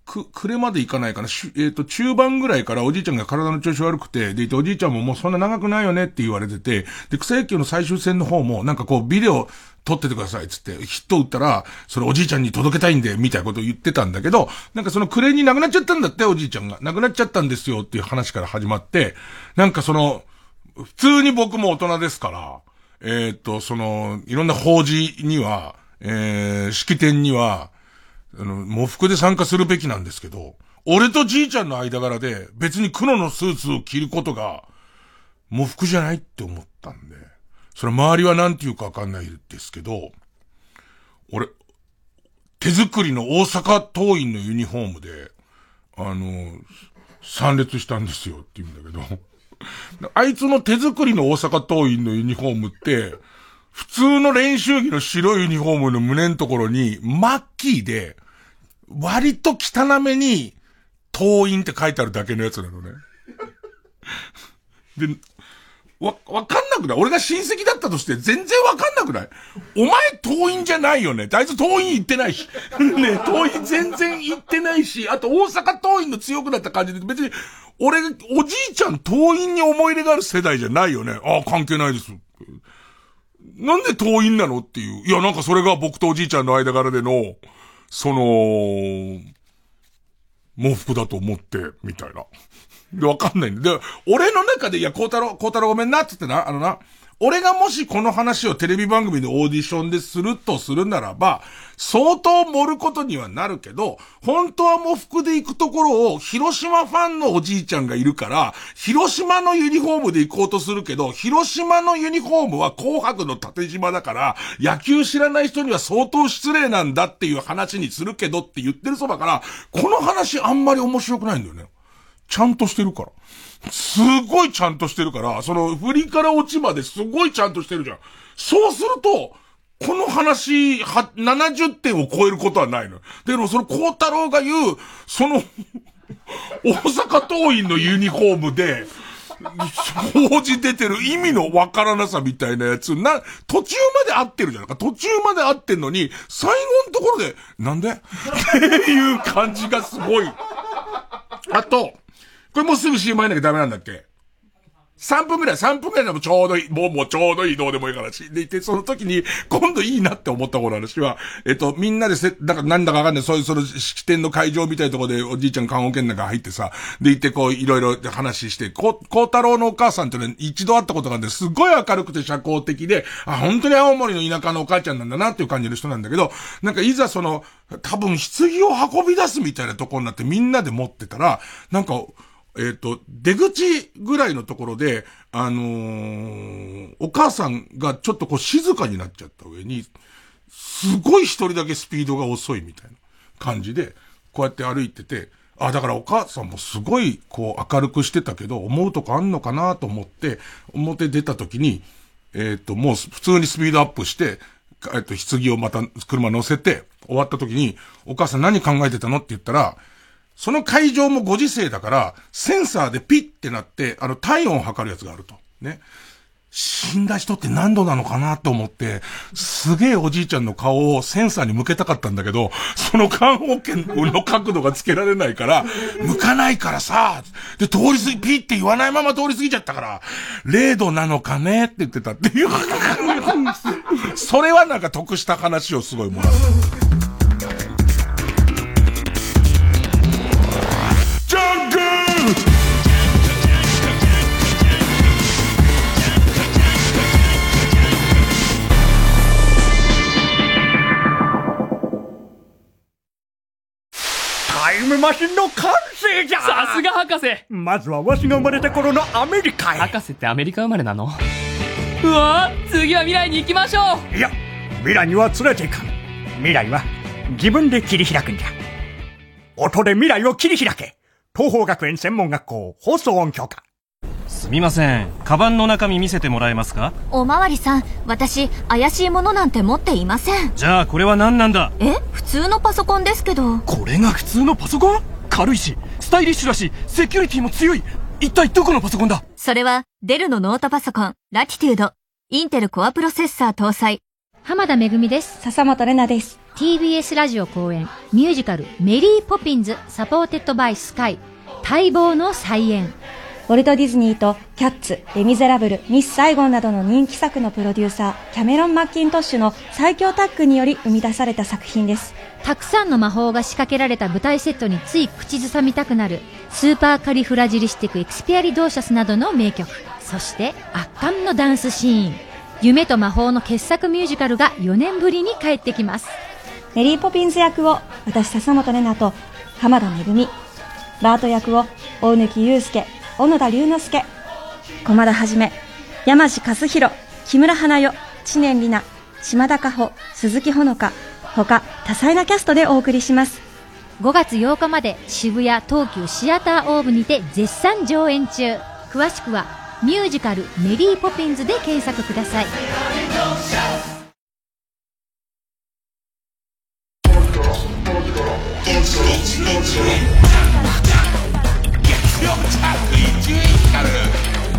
く、暮れまでいかないかな。えっ、と、中盤ぐらいからおじいちゃんが体の調子悪くて、でいて、おじいちゃんももうそんな長くないよねって言われてて、で、草野球の最終戦の方も、なんかこう、ビデオ撮っててくださいっつって、ヒット打ったら、それおじいちゃんに届けたいんで、みたいなことを言ってたんだけど、なんかその暮れに亡くなっちゃったんだって、おじいちゃんが。亡くなっちゃったんですよっていう話から始まって、なんかその、普通に僕も大人ですから、えっ、と、その、いろんな法事には、えー、式典には、あの、喪服で参加するべきなんですけど、俺とじいちゃんの間柄で別に黒のスーツを着ることが、喪服じゃないって思ったんで、それ周りは何て言うかわかんないですけど、俺、手作りの大阪桐蔭のユニフォームで、あの、参列したんですよって言うんだけど、あいつの手作りの大阪桐蔭のユニフォームって、普通の練習着の白いユニフォームの胸のところに、マッキーで、割と汚めに、桐蔭って書いてあるだけのやつなのね。で、わ、わかんなくない？俺が親戚だったとして全然わかんなくない？お前桐蔭じゃないよね？あいつ桐蔭行ってないし。ね、桐蔭全然行ってないし、あと大阪桐蔭の強くなった感じで別に、俺、おじいちゃん桐蔭に思い入れがある世代じゃないよね？ああ、関係ないです。なんで桐蔭なの？っていう。いや、なんかそれが僕とおじいちゃんの間柄での、その、喪服だと思って、みたいな。で、わかんないんで。で、俺の中で、いや、孝太郎、孝太郎ごめんな、つってな、あのな、俺がもしこの話をテレビ番組でオーディションでするとするならば、相当盛ることにはなるけど、本当は喪服で行くところを、広島ファンのおじいちゃんがいるから、広島のユニフォームで行こうとするけど、広島のユニフォームは紅白の縦島だから、野球知らない人には相当失礼なんだっていう話にするけどって言ってるそばから、この話あんまり面白くないんだよね。ちゃんとしてるから。すごいちゃんとしてるから、その振りから落ちまですごいちゃんとしてるじゃん。そうすると、この話、は、70点を超えることはないの。でもその孝太郎が言う、その、大阪桐蔭のユニフォームで、報じ出てる意味のわからなさみたいなやつ、な、途中まで合ってるじゃんか。途中まで合ってんのに、最後のところで、なんで？っていう感じがすごい。あと、これもうすぐ CM 入んなきゃダメなんだっけ ?3 分ぐらい、3分ぐらいでもちょうどいい、もうもうちょうどいいどうでもいいからし。でいて、その時に、今度いいなって思った頃の話は、えっと、みんなでせ、だからなんだかわかんない、そういうその式典の会場みたいなところでおじいちゃん看護犬なんか入ってさ、でいてこういろいろ話して、こう、孝太郎のお母さんってね、一度会ったことがあって、すごい明るくて社交的で、あ、本当に青森の田舎のお母ちゃんなんだなっていう感じの人なんだけど、なんかいざその、多分棺を運び出すみたいなところになってみんなで持ってたら、なんか、えっ、と、出口ぐらいのところで、あのーお母さんがちょっとこう静かになっちゃった上に、すごい一人だけスピードが遅いみたいな感じで、こうやって歩いてて、あ、だからお母さんもすごいこう明るくしてたけど、思うとこあんのかなと思って、表出た時に、えっ、と、もう普通にスピードアップして、えっ、と、棺をまた車乗せて、終わった時に、お母さん何考えてたのって言ったら、その会場もご時世だから、センサーでピッてなって、あの、体温を測るやつがあると。ね。死んだ人って何度なのかなと思って、すげえおじいちゃんの顔をセンサーに向けたかったんだけど、その看護犬の角度がつけられないから、向かないからさ、で、通り過ぎ、ピッて言わないまま通り過ぎちゃったから、0度なのかねって言ってたっていう。それはなんか得した話をすごいもらった。マシンの完成じゃ。さすが博士。まずはわしが生まれた頃のアメリカへ。博士ってアメリカ生まれなの？うわ次は未来に行きましょう。いや未来には連れていかん。未来は自分で切り開くんじゃ。音で未来を切り開け。東邦学園専門学校放送音響科すみません。カバンの中身見せてもらえますか？おまわりさん、私、怪しいものなんて持っていません。じゃあこれは何なんだ？え？普通のパソコンですけど。これが普通のパソコン？軽いし、スタイリッシュだし、セキュリティも強い。一体どこのパソコンだ？それは、デルのノートパソコン、 Latitude。インテルコアプロセッサー搭載。浜田めぐみです。笹本玲奈です。TBS ラジオ公演、ミュージカル、メリーポピンズ、 supported by Sky、待望の再演。ウォルト・ディズニーとキャッツ、レ・ミゼラブル、ミス・サイゴンなどの人気作のプロデューサー、キャメロン・マッキントッシュの最強タッグにより生み出された作品です。たくさんの魔法が仕掛けられた舞台セットについ口ずさみたくなる、スーパーカリフラジリスティック・エクスピアリ・ドーシャスなどの名曲。そして、圧巻のダンスシーン。夢と魔法の傑作ミュージカルが4年ぶりに帰ってきます。メリー・ポピンズ役を私、笹本玲奈と浜田めぐみ。バート役を大貫祐介、小野田龍之介。駒田はじめ、山地和弘、木村花代、知念里奈、島田加穂、鈴木ほのか、他多彩なキャストでお送りします。5月8日まで渋谷東急シアターオーブにて絶賛上演中。詳しくはミュージカルメリーポピンズで検索ください。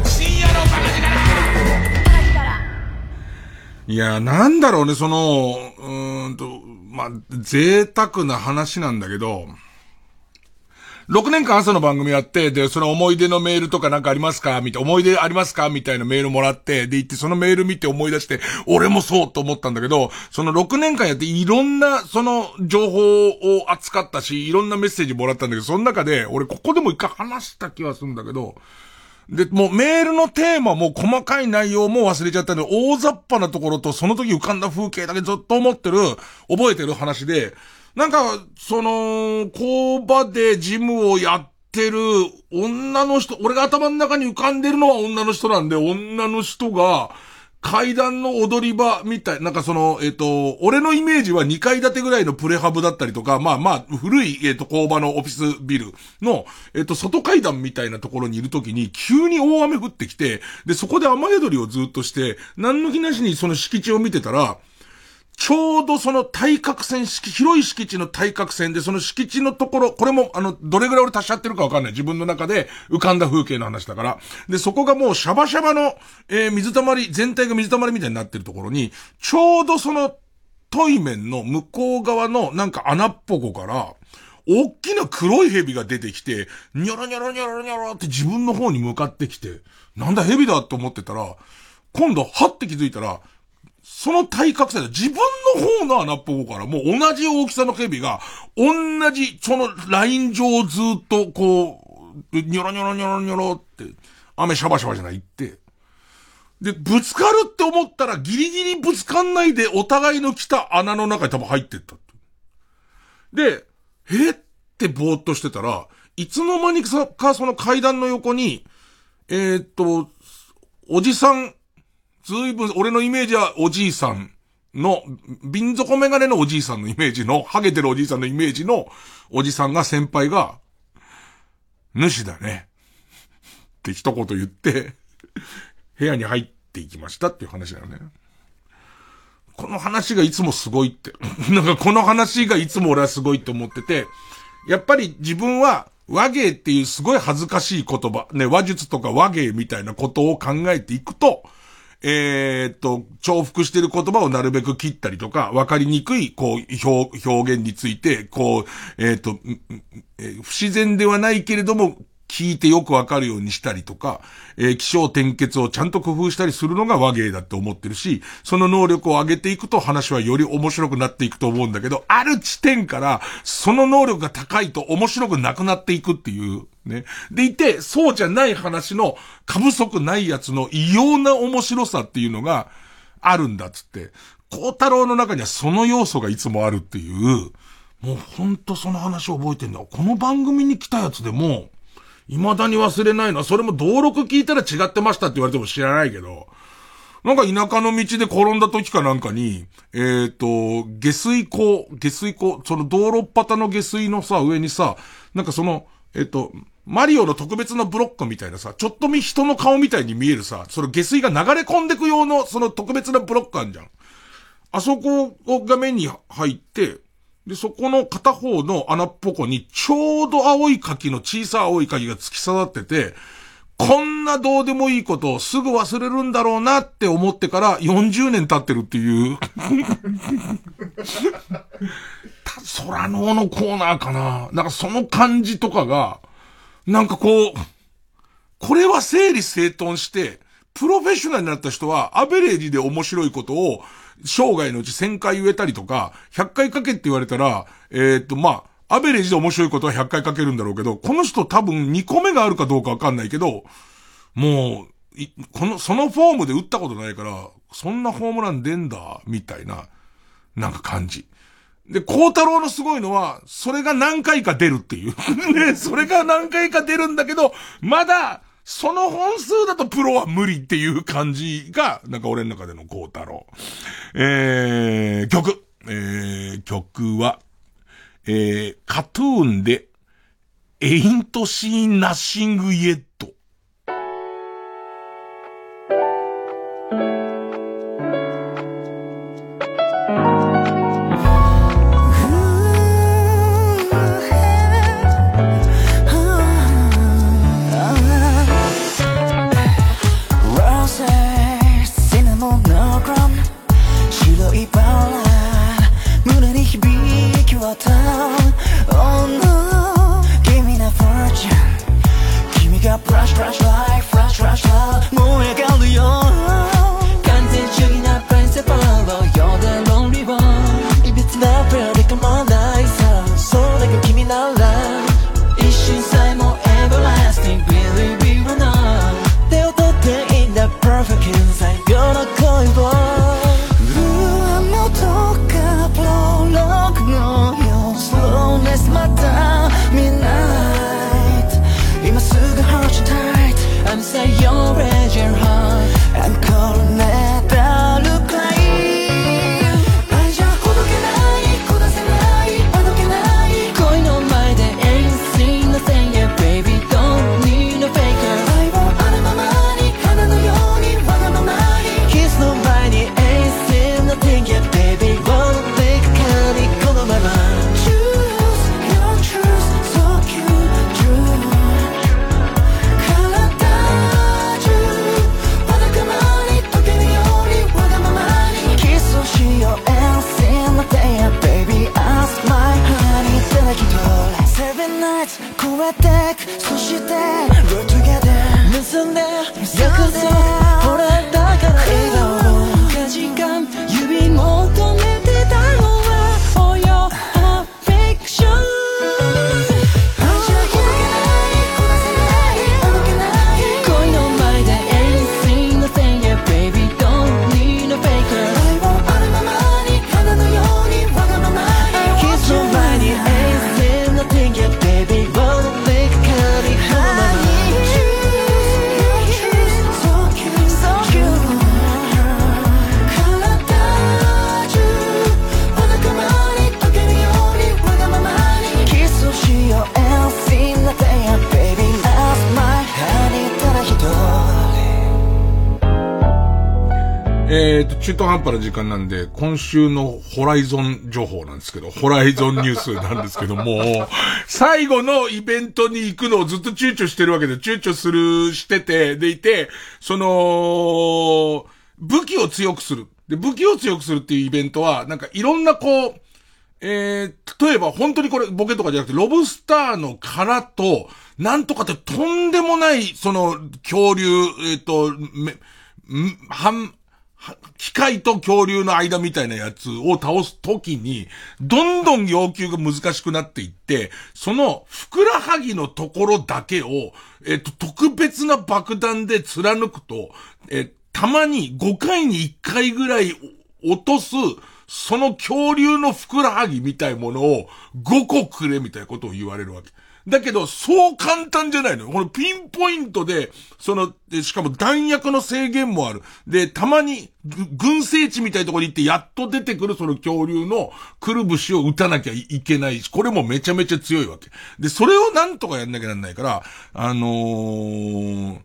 深夜の番組いや、なんだろうね、その、うーんと、まあ、贅沢な話なんだけど、6年間朝の番組やって、で、その思い出のメールとかなんかありますか？みたいな、思い出ありますか？みたいなメールもらって、で、行ってそのメール見て思い出して、俺もそうと思ったんだけど、その6年間やっていろんな、その情報を扱ったし、いろんなメッセージもらったんだけど、その中で、俺ここでも一回話した気はするんだけど、で、もうメールのテーマも細かい内容も忘れちゃったんで、大雑把なところとその時浮かんだ風景だけずっと思ってる、覚えてる話で、なんか、その、工場でジムをやってる女の人、俺が頭の中に浮かんでるのは女の人なんで、女の人が、階段の踊り場みたい、なんかその、えっ、と、俺のイメージは2階建てぐらいのプレハブだったりとか、まあまあ、古い、えっ、と、工場のオフィスビルの、えっ、と、外階段みたいなところにいるときに、急に大雨降ってきて、で、そこで雨宿りをずっとして、何の気なしにその敷地を見てたら、ちょうどその対角線敷、広い敷地の対角線で、その敷地のところ、これも、あの、どれぐらい俺足しちゃってるかわかんない。自分の中で浮かんだ風景の話だから。で、そこがもうシャバシャバの、えー水たまり、全体が水たまりみたいになってるところに、ちょうどその、トイ面の向こう側のなんか穴っぽこから、大きな黒い蛇が出てきて、ニョロニョロニョロニョロって自分の方に向かってきて、なんだ蛇だと思ってたら、今度、はって気づいたら、その対角線で自分の方の穴っぽこからもう同じ大きさの蛇が、同じ、そのライン上をずっとこう、ニョロニョロニョロニョロって、雨シャバシャバじゃないって。で、ぶつかるって思ったらギリギリぶつかんないでお互いの来た穴の中に多分入ってったって。で、えってぼーっとしてたら、いつの間にかその階段の横に、えー、っと、おじさん、ずいぶん、俺のイメージはおじいさんの、瓶底メガネのおじいさんのイメージの、ハゲてるおじいさんのイメージの、おじさんが先輩が、主だね。って一言言って、部屋に入っていきましたっていう話だよね。この話がいつもすごいって。なんかこの話がいつも俺はすごいって思ってて、やっぱり自分は和芸っていうすごい恥ずかしい言葉、ね、話術とか和芸みたいなことを考えていくと、えーっと、重複してる言葉をなるべく切ったりとか、わかりにくい、こう、表、表現について、こう、えーっと、えー不自然ではないけれども、聞いてよくわかるようにしたりとか、えー気象転結をちゃんと工夫したりするのが和芸だって思ってるし、その能力を上げていくと話はより面白くなっていくと思うんだけど、ある地点から、その能力が高いと面白くなくなっていくっていう、ね。でいて、そうじゃない話の過不足ないやつの異様な面白さっていうのがあるんだっつって、孝太郎の中にはその要素がいつもあるっていう、もうほんとその話を覚えてんだ。この番組に来たやつでも、未だに忘れないのは、それも登録聞いたら違ってましたって言われても知らないけど、なんか田舎の道で転んだ時かなんかに、えっ、と、下水溝、下水溝、その道路っ端の下水のさ、上にさ、なんかその、えっ、と、マリオの特別なブロックみたいなさ、ちょっと見人の顔みたいに見えるさ、その下水が流れ込んでく用の、その特別なブロックあんじゃん。あそこが目に入って、で、そこの片方の穴っぽこに、ちょうど青い柿の小さい青い柿が突き刺さってて、こんなどうでもいいことをすぐ忘れるんだろうなって思ってから40年経ってるっていう。空ののコーナーかななんかその感じとかが、なんかこう、これは整理整頓して、プロフェッショナルになった人は、アベレージで面白いことを、生涯のうち1000回言えたりとか、100回書けって言われたら、えーっと、まあ、アベレージで面白いことは100回書けるんだろうけど、この人多分2個目があるかどうかわかんないけど、もう、この、そのフォームで打ったことないから、そんなホームラン出んだ、みたいな、なんか感じ。で、孝太郎のすごいのは、それが何回か出るっていう。ね、それが何回か出るんだけど、まだ、その本数だとプロは無理っていう感じが、なんか俺の中での孝太郎。えー、曲。えー、曲は、えー、カトゥーンで、エイントシーナッシングイエット。最後の恋をあのどっかプロローグのよう Slowness また Midnight 今すぐ Hold you tight I'm say you're raise your heart 中途半端な時間なんで、今週のホライゾン情報なんですけど、ホライゾンニュースなんですけども、最後のイベントに行くのをずっと躊躇してるわけで、躊躇する、してて、でいて、その、武器を強くする。で、武器を強くするっていうイベントは、なんかいろんなこう、えー、例えば本当にこれボケとかじゃなくて、ロブスターの殻と、なんとかってとんでもない、その、恐竜、えっ、と、め、ん、半、は機械と恐竜の間みたいなやつを倒すときに、どんどん要求が難しくなっていって、その、ふくらはぎのところだけを、えっ、と、特別な爆弾で貫くと、えたまに5回に1回ぐらい落とす、その恐竜のふくらはぎみたいものを5個くれみたいなことを言われるわけ。だけど、そう簡単じゃないのよ。このピンポイントで、その、でしかも弾薬の制限もある。で、たまに、軍政地みたいなところに行って、やっと出てくるその恐竜のくるぶしを撃たなきゃいけないし、これもめちゃめちゃ強いわけ。で、それをなんとかやんなきゃなんないから、あのー、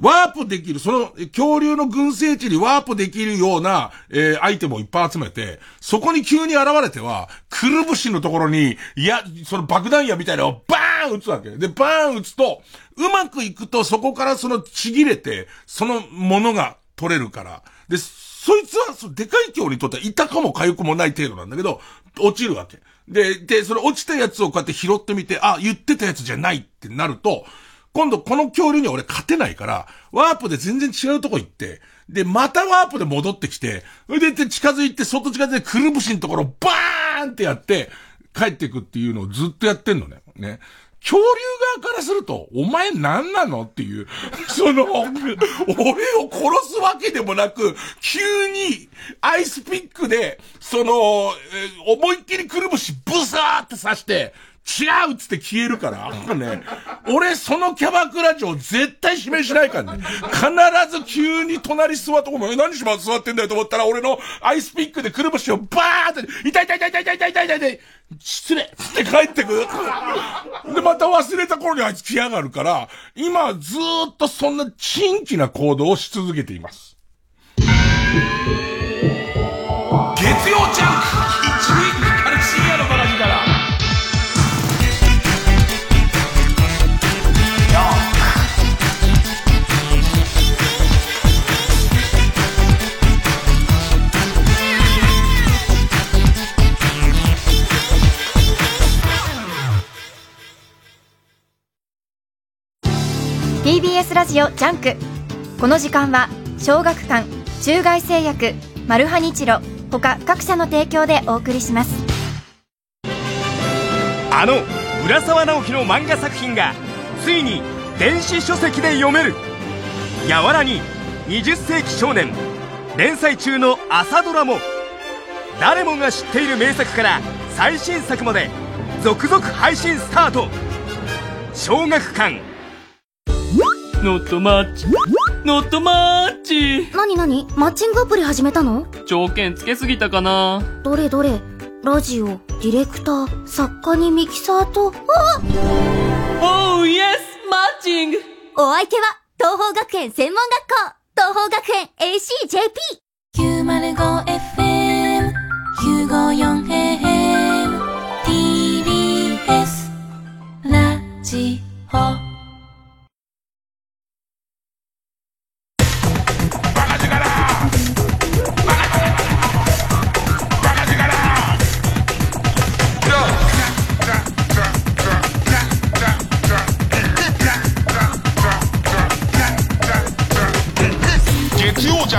ワープできる、その恐竜の群生地にワープできるような、えー、アイテムをいっぱい集めて、そこに急に現れては、くるぶしのところに、いや、その爆弾矢みたいなのをバーン撃つわけ。で、バーン撃つと、うまくいくとそこからそのちぎれて、そのものが取れるから。で、そいつは、そのでかい恐竜にとっては痛かも痒くもない程度なんだけど、落ちるわけ。で、で、その落ちたやつをこうやって拾ってみて、あ、言ってたやつじゃないってなると、今度この恐竜に俺勝てないから、ワープで全然違うとこ行って、で、またワープで戻ってきて、でで近づいて、外近づいて、くるぶしのところバーンってやって、帰っていくっていうのをずっとやってんのね。ね。恐竜側からすると、お前何なのっていう、その、俺を殺すわけでもなく、急にアイスピックで、その、思いっきりくるぶしブサーって刺して、違うっつって消えるから、ね、俺そのキャバクラ嬢絶対指名しないからね。必ず急に隣座って、お前何しま座ってんだよと思ったら、俺のアイスピックでくるぶしをバーって、痛い痛い痛い痛い痛い痛い痛い痛い痛い失礼つって帰ってくる。で、また忘れた頃にあいつ来やがるから、今ずーっとそんな珍奇な行動をし続けています。月曜ジャンクラジオ JUNK。この時間は小学館中外製薬マルハニチロ他各社の提供でお送りします。あの浦沢直樹の漫画作品がついに電子書籍で読める「 YAWARA!に20世紀少年」連載中のあさドラも。誰もが知っている名作から最新作まで続々配信スタート。小学館。ノットマッチ。ノットマッチ。なになにマッチングアプリ始めたの？条件つけすぎたかな？どれどれ？ラジオ、ディレクター、作家にミキサーと、あおー！イエスマッチングお相手は、東方学園専門学校東方学園 ACJP 905FM 954AM TBS ラジオ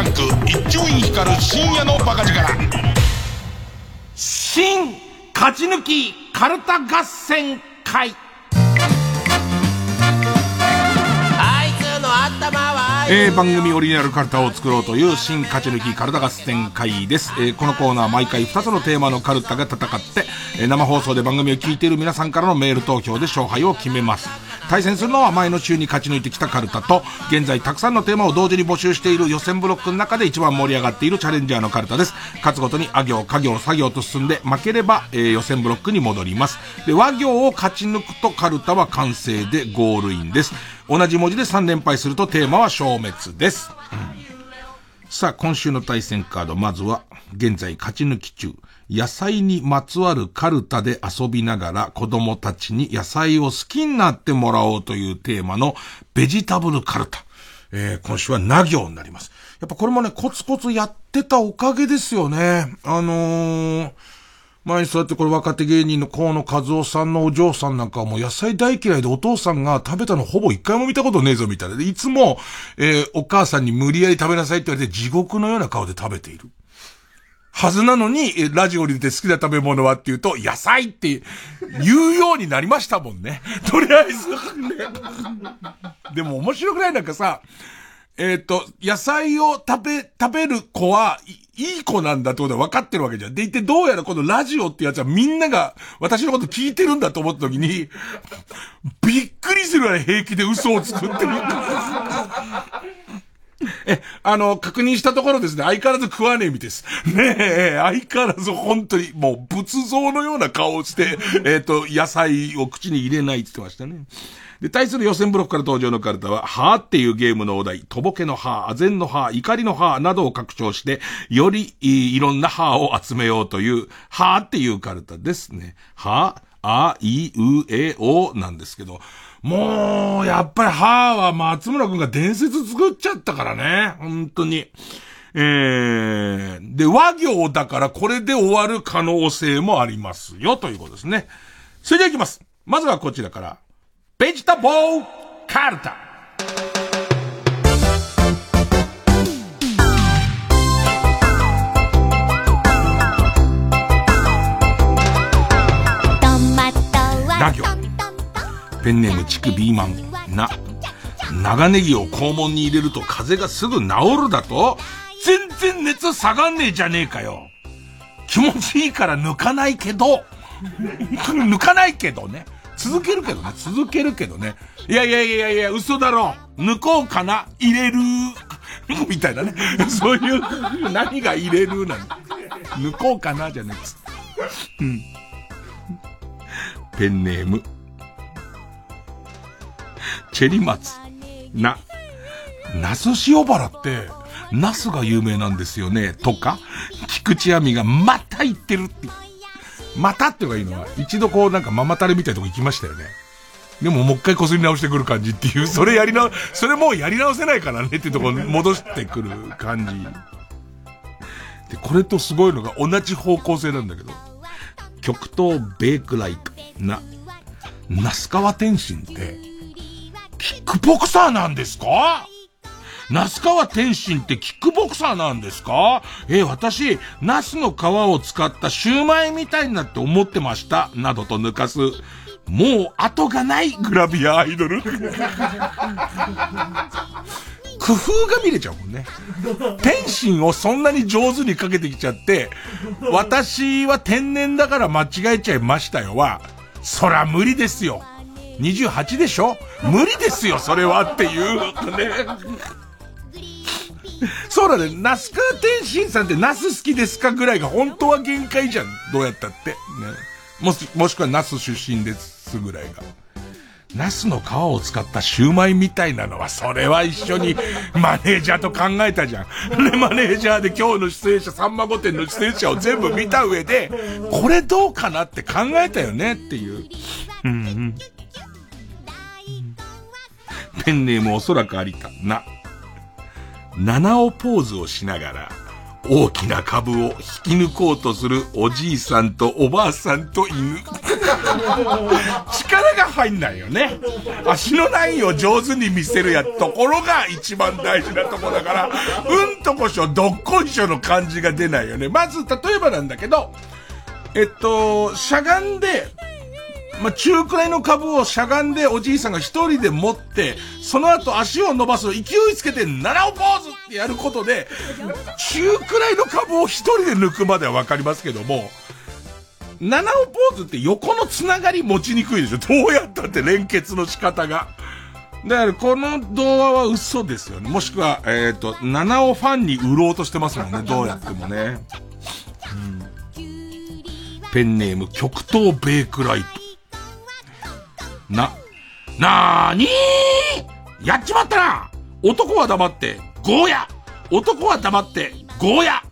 月曜ジャンク一丁院光る深夜のバカ力。新勝ち抜きカルタ合戦会。あいつの頭はえー、番組オリジナルカルタを作ろうという新勝ち抜きカルタ合戦会です、えーこのコーナー毎回2つのテーマのカルタが戦って、えー生放送で番組を聞いている皆さんからのメール投票で勝敗を決めます。対戦するのは前の週に勝ち抜いてきたカルタと現在たくさんのテーマを同時に募集している予選ブロックの中で一番盛り上がっているチャレンジャーのカルタです。勝つごとにあ行家行作業と進んで負ければ、えー予選ブロックに戻ります。で和行を勝ち抜くとカルタは完成でゴールインです。同じ文字で3連敗するとテーマは消滅です、さあ、今週の対戦カード、まずは、現在勝ち抜き中、野菜にまつわるカルタで遊びながら子供たちに野菜を好きになってもらおうというテーマのベジタブルカルタ。えー、今週はな行になります。やっぱこれもね、コツコツやってたおかげですよね。あのー、前にそうやってこれ若手芸人の河野和夫さんのお嬢さんなんかはもう野菜大嫌いでお父さんが食べたのほぼ一回も見たことねえぞみたいな。で、いつも、えー、お母さんに無理やり食べなさいって言われて地獄のような顔で食べている。はずなのに、えラジオに出て好きな食べ物はって言うと、野菜って言うようになりましたもんね。とりあえず、ね。でも面白くないなんかさ、えっ、と、野菜を食べ、食べる子は、いい子なんだってことは分かってるわけじゃん。でいて、どうやらこのラジオってやつはみんなが私のこと聞いてるんだと思った時に、びっくりするぐらい平気で嘘を作ってる。え、あの、確認したところですね、相変わらず食わねえみです。ねえ、相変わらず本当に、もう仏像のような顔をして、えっ、と、野菜を口に入れないって言ってましたね。で、対する予選ブロックから登場のカルタは、はーっていうゲームのお題、とぼけのはー、あぜんのはー、怒りのはーなどを拡張して、よりいいろんなはーを集めようという、はーっていうカルタですね。はー、あ、い、う、え、おなんですけど、もう、やっぱりはーは松村くんが伝説作っちゃったからね。本当に。えー、で、和行だからこれで終わる可能性もありますよ、ということですね。それでは行きます。まずはこちらから。ベジタボーカルタ。ラ行。ペンネームチクビーマン。な。長ネギを肛門に入れると風邪がすぐ治るだと全然熱下がんねえじゃねえかよ。気持ちいいから抜かないけど、抜かないけどね。続けるけどね。続けるけどね。いやいやいやいや、嘘だろ。抜こうかな入れる。みたいなね。そういう、何が入れるなの。抜こうかなじゃねえ。うん。ペンネーム。チェリマツ。な。ナス塩原って、ナスが有名なんですよね。とか、菊池亜美がまた言ってるって。またっていうかいいのは、一度こうなんかママタレみたいなとこ行きましたよね。でももう一回擦り直してくる感じっていう、それやりな、それもうやり直せないからねっていうところに戻してくる感じ。で、これとすごいのが同じ方向性なんだけど、極東ベークライトな、那須川天心って、キックボクサーなんですか？那須川天心ってキックボクサーなんですか？えー、私、ナスの皮を使ったシューマイみたいになって思ってました。などと抜かす、もう後がないグラビアアイドル。工夫が見れちゃうもんね。天心をそんなに上手にかけてきちゃって、私は天然だから間違えちゃいましたよは、そら無理ですよ。28でしょ？無理ですよ、それはっていう、ね。そうだね、ナスカ天心さんってナス好きですかぐらいが本当は限界じゃん。どうやったって。ね。もし、もしくはナス出身ですぐらいが。ナスの皮を使ったシューマイみたいなのは、それは一緒にマネージャーと考えたじゃん。で、マネージャーで今日の出演者、さんま御殿の出演者を全部見た上で、これどうかなって考えたよねっていう。うんうん。ペンネームおそらく有田。な。七尾ポーズをしながら、大きな株を引き抜こうとするおじいさんとおばあさんと犬。力が入んないよね。足のラインを上手に見せるやところが一番大事なとこだから、うんとこしょ、どっこいしょの感じが出ないよね。まず、例えばなんだけど、えっと、しゃがんで、まあ、中くらいの株をしゃがんでおじいさんが一人で持って、その後足を伸ばす勢いつけて、七尾ポーズってやることで、中くらいの株を一人で抜くまではわかりますけども、七尾ポーズって横のつながり持ちにくいでしょどうやったって連結の仕方が。だからこの動画は嘘ですよね。もしくは、えっ、ー、と、七尾ファンに売ろうとしてますもんね。どうやってもね。うん、ペンネーム極東ベークライト。な、なーにー？やっちまったな男は黙って、ゴーヤ男は黙って、ゴーヤ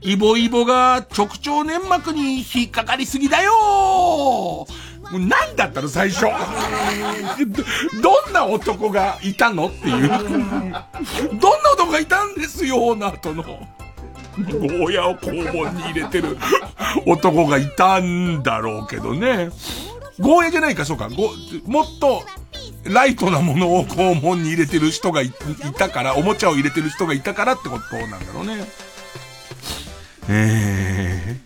イボイボが直腸粘膜に引っかかりすぎだよもう何だったの最初？どんな男がいたのっていう。どんな男がいたんですよ、の後の。ゴーヤを肛門に入れてる男がいたんだろうけどね。ゴーヤじゃないか、そうか。ごもっと、ライトなものを肛門に入れてる人がいいたから、おもちゃを入れてる人がいたからってことなんだろうね。え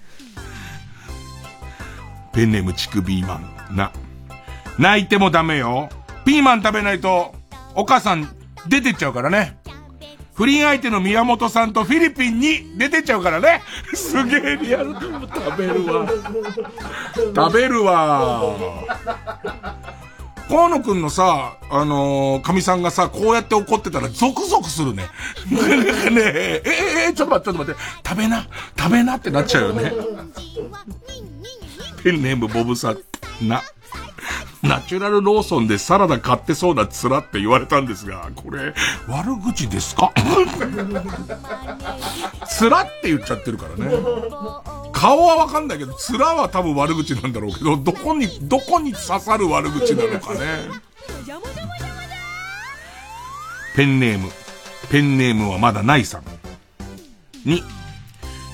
ー、ペンネームチクビーマン。な。泣いてもダメよ。ピーマン食べないと、お母さん出てっちゃうからね。不倫相手の宮本さんとフィリピンに出てっちゃうからね。すげえリアル。食べるわ。食べるわ。河野くんのさ、あのー、神さんがさ、こうやって怒ってたらゾクゾクするね。ねえ、ええちょっと待って、ちょっと待って。食べな、食べなってなっちゃうよね。ペンネームボブさん、な。ナチュラルローソンでサラダ買ってそうな面って言われたんですが、これ、悪口ですか？面って言っちゃってるからね。顔はわかんないけど、面は多分悪口なんだろうけど、どこに、どこに刺さる悪口なのかね。ペンネーム。ペンネームはまだないさん。に、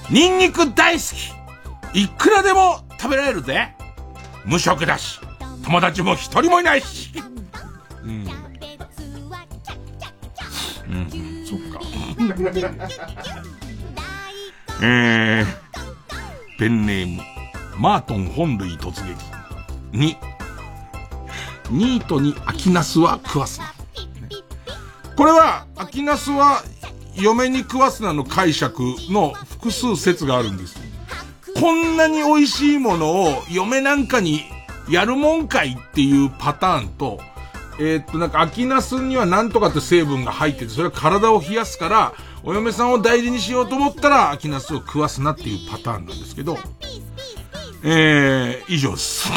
ニンニク大好きいくらでも食べられるぜ無職だし、友達も一人もいないし。うん。うん、そっか。えー、ペンネーム、マートン本類突撃。に、ニートに秋ナスは食わすな。これは、秋ナスは嫁に食わすなの解釈の複数説があるんです。こんなに美味しいものを嫁なんかにやるもんかいっていうパターンと、えーっと、なんか、秋ナスにはなんとかって成分が入ってて、それは体を冷やすから、お嫁さんを大事にしようと思ったら、秋ナスを食わすなっていうパターンなんですけど、えー、以上です。ね。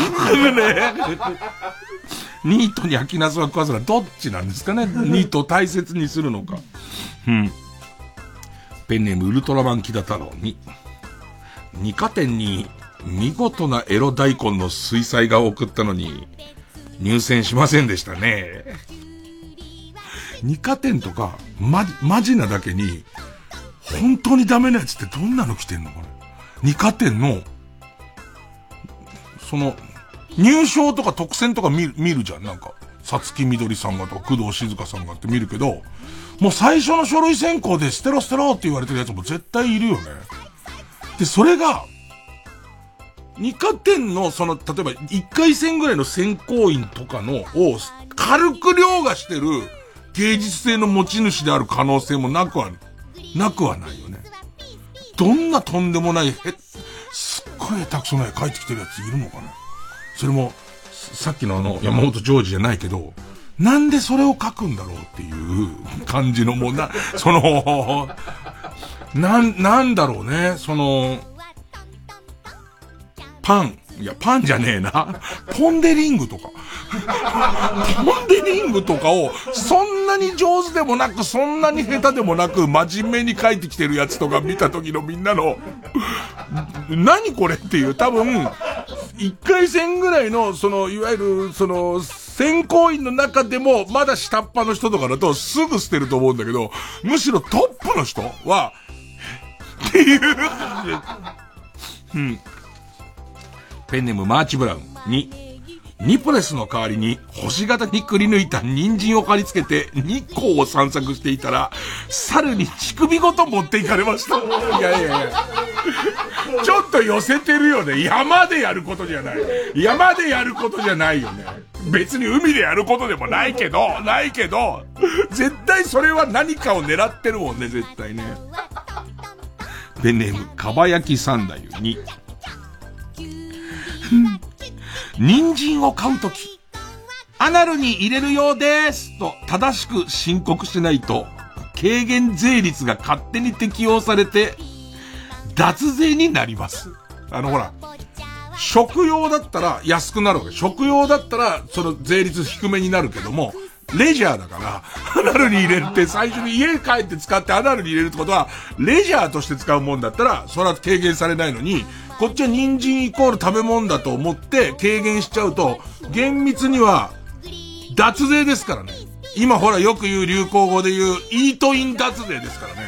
ニートに秋ナスは食わすのはどっちなんですかね？ニートを大切にするのか。うん。ペンネームウルトラマンキダ太郎に、二課店に見事なエロ大根の水彩画を送ったのに、入選しませんでしたね。二課店とか、ま、マジなだけに、本当にダメなやつってどんなの来てんのかな二課店の、その、入賞とか特選とか見る、見るじゃん。なんか、さつきみどりさんがとか、工藤静香さんがって見るけど、もう最初の書類選考で捨てろ捨てろって言われてるやつも絶対いるよね。で、それが、二課店の、その、例えば、一回戦ぐらいの選考員とかの、を、軽く凌駕してる芸術性の持ち主である可能性もなくは、なくはないよね。どんなとんでもない、へ、すっごい下手くそな絵描いてきてるやついるのかね。それも、さっきのあの、山本ジョージじゃないけど、なんでそれを書くんだろうっていう感じのもな、その、なん、なんだろうね、その、パン。いや、パンじゃねえな。ポンデリングとか。ポンデリングとかを、そんなに上手でもなく、そんなに下手でもなく、真面目に書いてきてるやつとか見た時のみんなの、何これっていう、多分、一回戦ぐらいの、その、いわゆる、その、選考員の中でも、まだ下っ端の人とかだと、すぐ捨てると思うんだけど、むしろトップの人は、っていう、うん。ペンネームマーチブラウンに、ニプレスの代わりに星型にくり抜いた人参を借り付けて日光を散策していたら、猿に乳首ごと持っていかれました。いやいやいや。ちょっと寄せてるよね。山でやることじゃない。山でやることじゃないよね。別に海でやることでもないけど、ないけど、絶対それは何かを狙ってるもんね、絶対ね。ペンネーム、かば焼き三太夫に、人参を買うとき、アナルに入れるようですと正しく申告しないと、軽減税率が勝手に適用されて、脱税になります。あのほら、食用だったら安くなるわけ。食用だったら、その税率低めになるけども、レジャーだから、アナルに入れるって最初に家帰って使ってアナルに入れるってことは、レジャーとして使うもんだったら、それは軽減されないのに、こっちは人参イコール食べ物だと思って軽減しちゃうと、厳密には、脱税ですからね。今ほらよく言う流行語で言う、イートイン脱税ですからね。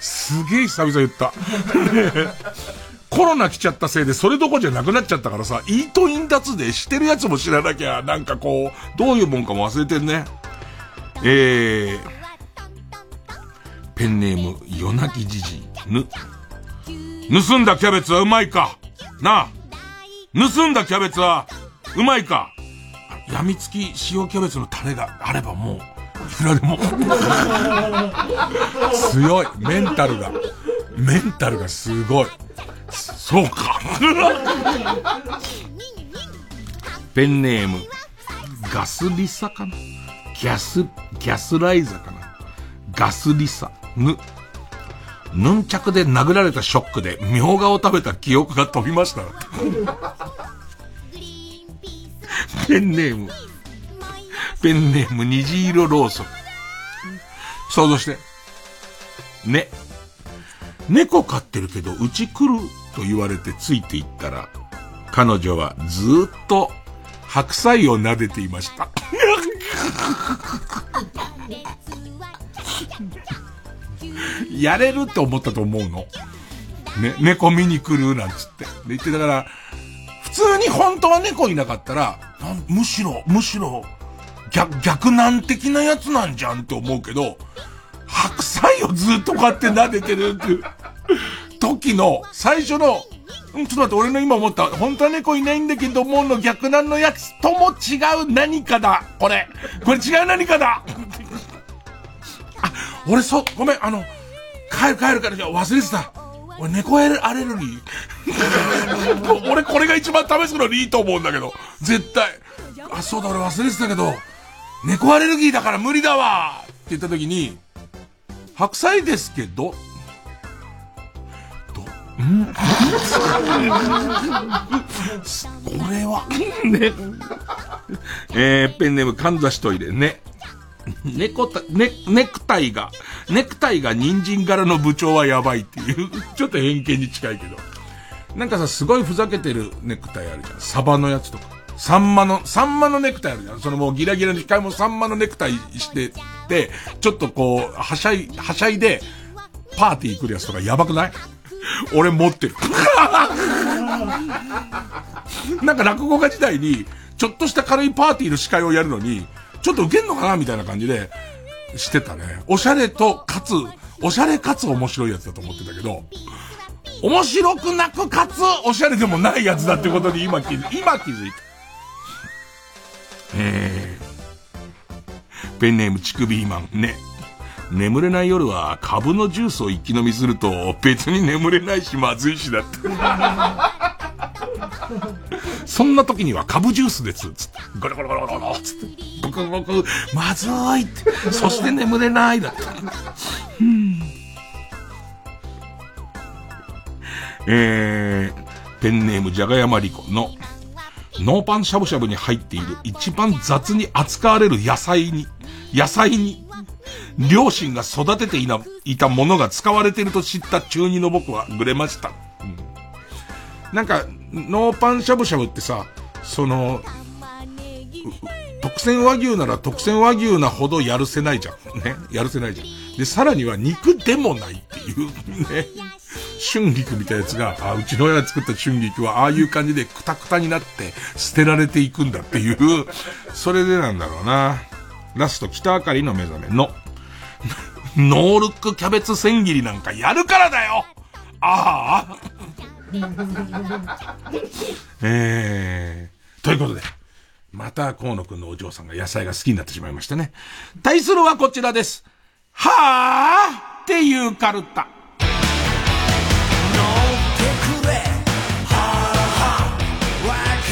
すげえ久々言った。コロナ来ちゃったせいでそれどこじゃなくなっちゃったからさ、イートイン脱税してるやつも知らなきゃ、なんかこう、どういうもんかも忘れてんね。えー、ペンネーム、夜泣きじじ、ぬ。盗んだキャベツはうまいかなあ。盗んだキャベツは、うまいかやみつき塩キャベツのタレがあればもう、いくらでも。強い。メンタルが。メンタルがすごい。そうか。ペンネーム、ガスリサかな？ギャス、ギャスライザかな？ガスリサ、ぬ。ヌンチャクで殴られたショックで、みょうがを食べた記憶が飛びました。ペンネーム、ペンネーム虹色ローソン。想像して。ね。猫飼ってるけど、うち来ると言われてついていったら、彼女はずっと白菜を撫でていました。やれるって思ったと思うの。ね、猫見に来るなんつって。で言ってだから、普通に本当は猫いなかったら、むしろ、むしろ、逆、逆難的なやつなんじゃんって思うけど、白菜をずっとこうやって撫でてるっていう時の最初の、ちょっと待って、俺の今思った、本当は猫いないんだけど思うの逆難のやつとも違う何かだ。これ。これ違う何かだ。あ、俺そう、ごめん、あの、帰る帰るから、忘れてた。俺猫アレルギー。俺これが一番試すのにいいと思うんだけど。絶対。あ、そうだ、俺忘れてたけど、猫アレルギーだから無理だわって言った時に、白菜ですけど、ど、ん？これは、ね。えー、ペンネーム、かんざしトイレ、ね。猫た、ね、ネクタイが、ネクタイが人参柄の部長はやばいっていう、ちょっと偏見に近いけど。なんかさ、すごいふざけてるネクタイあるじゃん。サバのやつとか。サンマの、サンマのネクタイあるじゃん。そのもうギラギラの機械もサンマのネクタイしてて、ちょっとこう、はしゃい、はしゃいで、パーティー来るやつとかやばくない？俺持ってる。なんか落語家時代に、ちょっとした軽いパーティーの司会をやるのに、ちょっと受けんのかなみたいな感じで、してたね。おしゃれと、かつ、おしゃれかつ面白いやつだと思ってたけど、面白くなくかつ、おしゃれでもないやつだってことに今気づ、今気づいた。えー、ペンネームチクビーマン、ね。眠れない夜は株のジュースを一気飲みすると別に眠れないしまずいしだって。そんな時には株ジュースです、つって。ゴロゴロゴロゴロ、つって。ブクブク、まずいって。そして眠れないだって。うんえー、ペンネームじゃがやまりこの、ノーパンしゃぶしゃぶに入っている一番雑に扱われる野菜に、野菜に、両親が育てていないたものが使われていると知った中二の僕はぐれました。うんなんか、ノーパンしゃぶしゃぶってさ、その、特選和牛なら特選和牛なほどやるせないじゃん。ね。やるせないじゃん。で、さらには肉でもないっていう、ね。春菊みたいなやつが、あ、うちの親が作った春菊は、ああいう感じでクタクタになって捨てられていくんだっていう、それでなんだろうな。ラスト、北あかりの目覚めの、ノールックキャベツ千切りなんかやるからだよああえー、ということで、また河野くんのお嬢さんが野菜が好きになってしまいましたね。対するはこちらです。はぁっていうカルタ。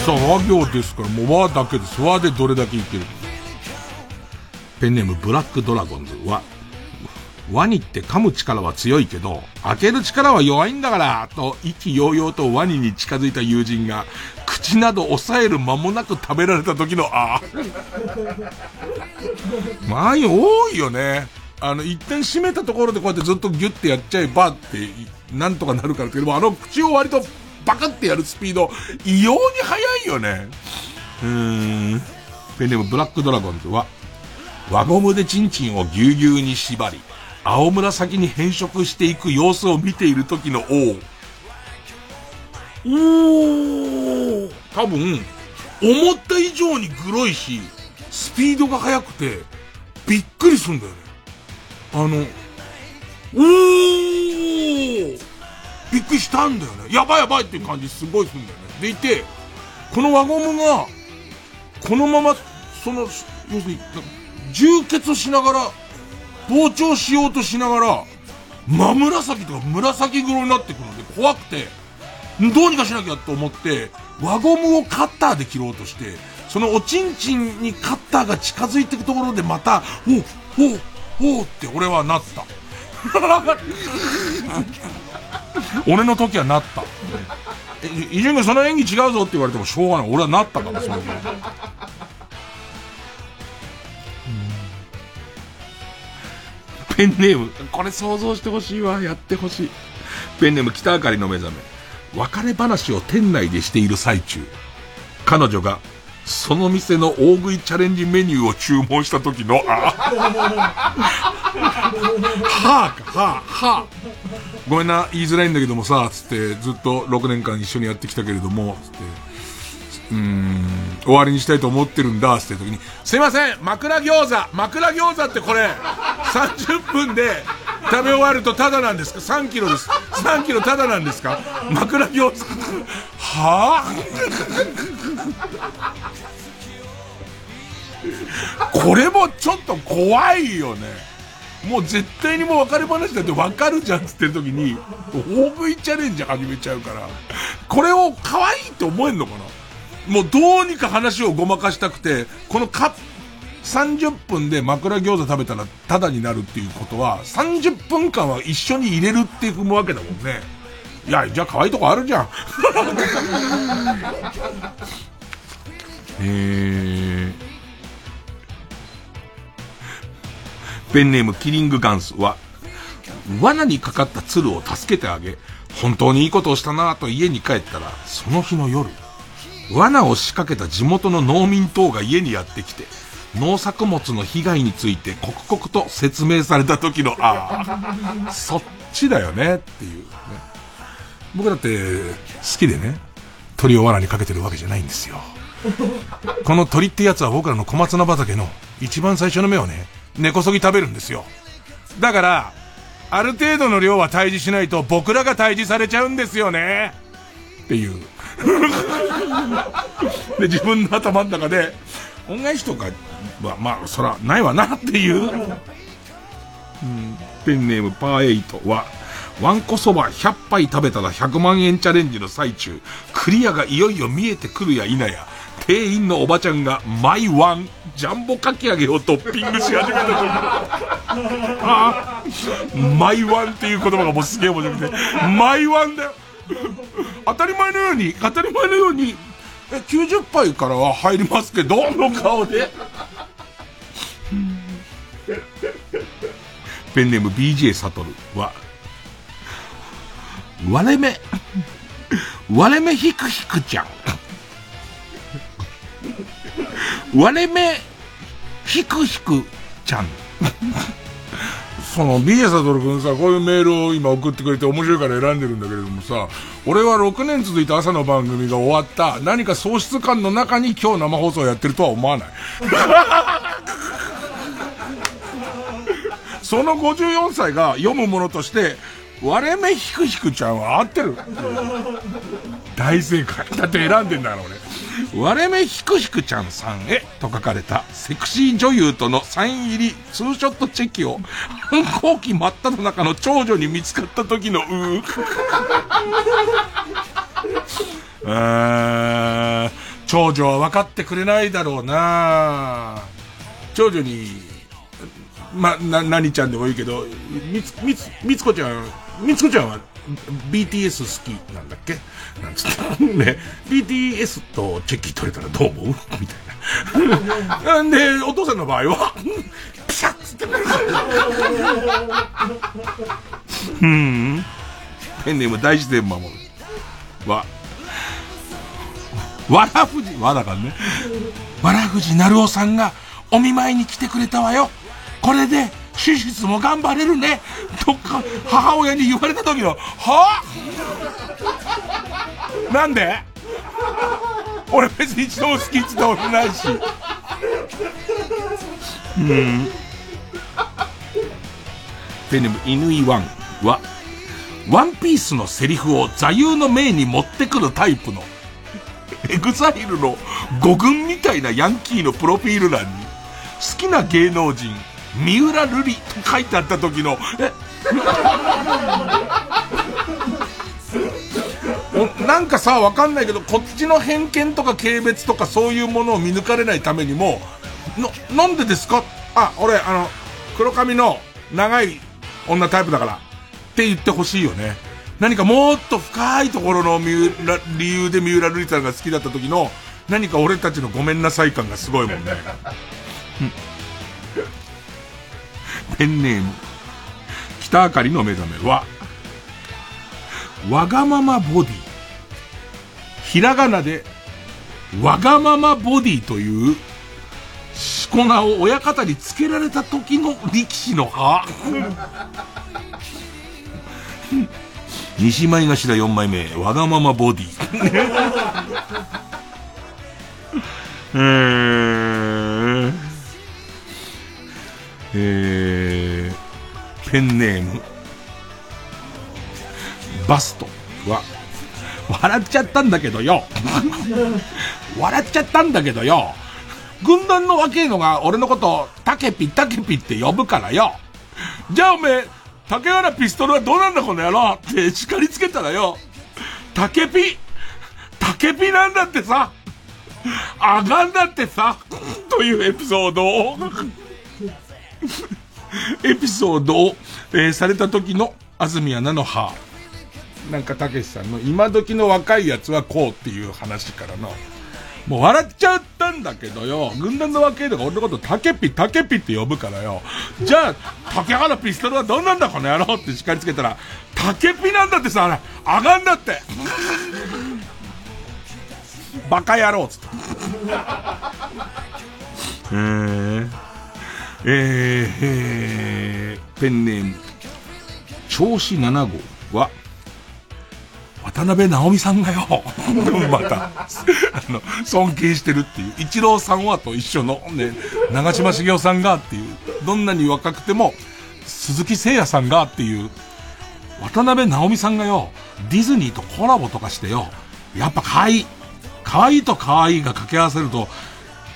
さあ、和行ですから、もう和だけです。和でどれだけいけるペンネームブラックドラゴンズは、ワニって噛む力は強いけど、開ける力は弱いんだから、と意気揚々とワニに近づいた友人が、口など抑える間もなく食べられた時のああ。まあ、多いよね。あの、一旦閉めたところでこうやってずっとギュッてやっちゃえばって、なんとかなるからけども、あの口を割とバカってやるスピード、異様に速いよね。うーん。ペンネームブラックドラゴンズは、輪ゴムでチンチンをぎゅうぎゅうに縛り、青紫に変色していく様子を見ている時の王。おー多分、思った以上にグロいし、スピードが速くて、びっくりすんだよね。あの、おーびっくりしたんだよね。やばいやばいっていう感じすごいするんだよね。でいて、この輪ゴムが、このまま、その、要するに、充血しながら、膨張しようとしながら、真紫とか紫黒になってくるので怖くて、どうにかしなきゃと思って、輪ゴムをカッターで切ろうとして、そのおちんちんにカッターが近づいていくところでまた、おおおおって俺はなった。俺の時はなった。伊集院君その演技違うぞって言われてもしょうがない。俺はなったから、それで。ペンネーム、これ想像してほしいわ。やってほしい。ペンネーム、北あかりの目覚め。別れ話を店内でしている最中。彼女が、その店の大食いチャレンジメニューを注文した時の、あはあか、はあ、はあ。ごめんな、言いづらいんだけどもさ、つって、ずっと6年間一緒にやってきたけれども、つって、うーん、終わりにしたいと思ってるんだ、つって時に、すいません、枕餃子、枕餃子ってこれ、30分で食べ終わるとタダなんですか ?3 キロです。3キロタダなんですか？枕餃子。はぁ、これもちょっと怖いよね。もう絶対にもう別れ話だって分かるじゃんっつってる時に、大食いチャレンジ始めちゃうから、これを可愛いって思えんのかな？もうどうにか話をごまかしたくて、このカッ、30分で枕餃子食べたらタダになるっていうことは、30分間は一緒に入れるって踏むわけだもんね。いや、じゃあ可愛いとこあるじゃん。え、ペンネームキリングガンスは、罠にかかった鶴を助けてあげ、本当にいいことをしたなぁと家に帰ったら、その日の夜、罠を仕掛けた地元の農民等が家にやってきて、農作物の被害について刻々と説明された時の、ああ、そっちだよねっていう、ね。僕だって好きでね、鳥を罠にかけてるわけじゃないんですよ。この鳥ってやつは僕らの小松菜畑の一番最初の芽をね、根こそぎ食べるんですよ。だから、ある程度の量は退治しないと僕らが退治されちゃうんですよね。っていう。で、自分の頭の中で、恩返しとかは、まあ、そら、ないわなっていう。うん、ペンネームパーエイトは、わんこそば100杯食べたら100万円チャレンジの最中、クリアがいよいよ見えてくるや否や、店員のおばちゃんが、マイワン、ジャンボかき揚げをトッピングし始めた時 あマイワンっていう言葉がもうすげえ面白くて、マイワンだよ。当たり前のように、当たり前のように、え、90杯からは入りますけど、の顔で。ペンネーム BJ サトルは、割れ目、割れ目ひくひくちゃん。割れ目、ひくひくちゃん。その、BA サトル君さ、こういうメールを今送ってくれて面白いから選んでるんだけれどもさ、俺は6年続いた朝の番組が終わった何か喪失感の中に今日生放送やってるとは思わない。その54歳が読むものとして、割れ目ひくひくちゃんは合ってる。大正解。だって選んでんだから俺。割れ目ひくひくちゃんさんへと書かれたセクシー女優とのサイン入りツーショットチェキを反抗期真っ只中の長女に見つかった時のう ー。あ長女は分かってくれないだろうな長女に、ま、な、何ちゃんでもいいけど、みつ、みつ、みつこちゃん、みつこちゃんは BTS 好きなんだっけ？なんつって。ね、BTS とチェキ取れたらどう思う？みたいな。んで、お父さんの場合は、ピシャッつって。うん。ペンネーム大自然守る。わ、わらふじ、わだからね。わらふじなるおさんがお見舞いに来てくれたわよ。これで手術も頑張れるね。とか、母親に言われた時の、は？ぁなんで？俺別に一度も好きって言ったことないし。うん。ペンネーム犬井ワンは、ワンピースのセリフを座右の銘に持ってくるタイプの、 EXILE の五軍みたいなヤンキーのプロフィール欄に、好きな芸能人、三浦瑠麗と書いてあった時の、え、なんかさ、わかんないけど、こっちの偏見とか軽蔑とかそういうものを見抜かれないためにも、な、なんでですか？あ、俺、あの、黒髪の長い女タイプだから。って言ってほしいよね。何かもっと深いところの三浦、理由で三浦瑠麗さんが好きだった時の、何か俺たちのごめんなさい感がすごいもんね。うんペンネーム、北あかりの目覚めは、わがままボディ。ひらがなで、わがままボディという、しこ名を親方につけられた時の力士の歯。西前頭4枚目、わがままボディ。えー、えー、ペンネーム、バストは、笑っちゃったんだけどよ。笑っちゃったんだけどよ。軍団の若えのが俺のこと、タケピタケピって呼ぶからよ。じゃあおめえ、竹原ピストルはどうなんだこの野郎って叱りつけたらよ。タケピ、タケピなんだってさ。あがんだってさ。というエピソードを、エピソードを、えーされた時の安住アナの歯。なんかたけしさんの今時の若いやつはこうっていう話からの、もう笑っちゃったんだけどよ、軍団の若いのが俺のことタケピタケピって呼ぶからよ。じゃあ、竹原ピストルはどうなんだこの野郎って叱りつけたら、タケピなんだってさ、あがんだって。バカ野郎っつって。へえ、えー、えー、ペンネーム、調子7号は、渡辺直美さんがよ、また、あの、尊敬してるっていう、一郎さんはと一緒の、ね、長嶋茂雄さんがっていう、どんなに若くても、鈴木誠也さんがっていう、渡辺直美さんがよ、ディズニーとコラボとかしてよ、やっぱ可愛い。可愛いと可愛いが掛け合わせると、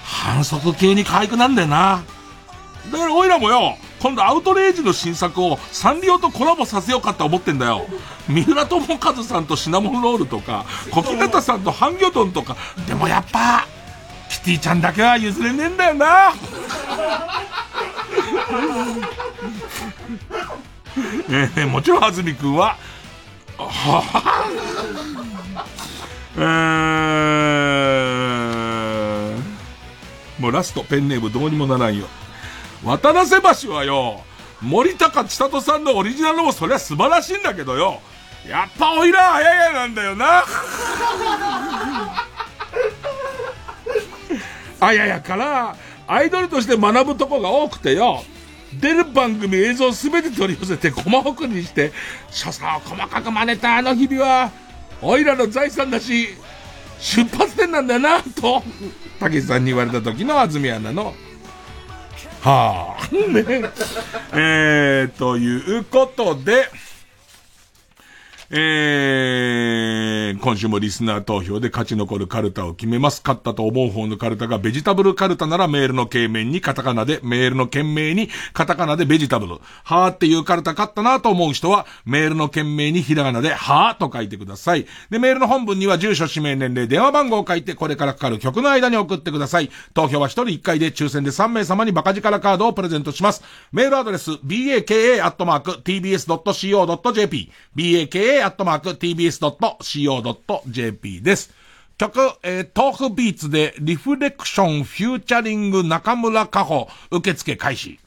反則系に可愛くなんだよな。だから、おいらもよ、今度アウトレイジの新作をサンリオとコラボさせようかって思ってんだよ。三浦友和さんとシナモンロールとか、小日向さんとハンギョドンとか、でもやっぱ、キティちゃんだけは譲れねえんだよな。えーもちろん安住くんは、はぁ、えー、もうラストペンネームどうにもならんよ。渡良瀬橋はよ、森高千里さんのオリジナルもそりゃ素晴らしいんだけどよ、やっぱおいらあややなんだよな。あややから、アイドルとして学ぶとこが多くてよ、出る番組映像すべて取り寄せて細かくにして、所作を細かく真似たあの日々は、おいらの財産だし、出発点なんだよな、と、たけしさんに言われた時の安住アナの、はあ、ね。えー、ということで、えー、今週もリスナー投票で勝ち残るカルタを決めます。勝ったと思う方のカルタがベジタブルカルタならメールの件名にカタカナで、メールの件名にカタカナでベジタブル。はーっていうカルタ勝ったなと思う人は、メールの件名にひらがなで、はーと書いてください。で、メールの本文には住所、氏名、年齢、電話番号を書いて、これからかかる曲の間に送ってください。投票は1人1回で抽選で3名様にバカ力カードをプレゼントします。メールアドレス、baka.tbs.co.jp、baka a アットマーク tbs.co.jp です。曲、えー、豆腐ビーツでリフレクションフューチャリング中村加穂受付開始。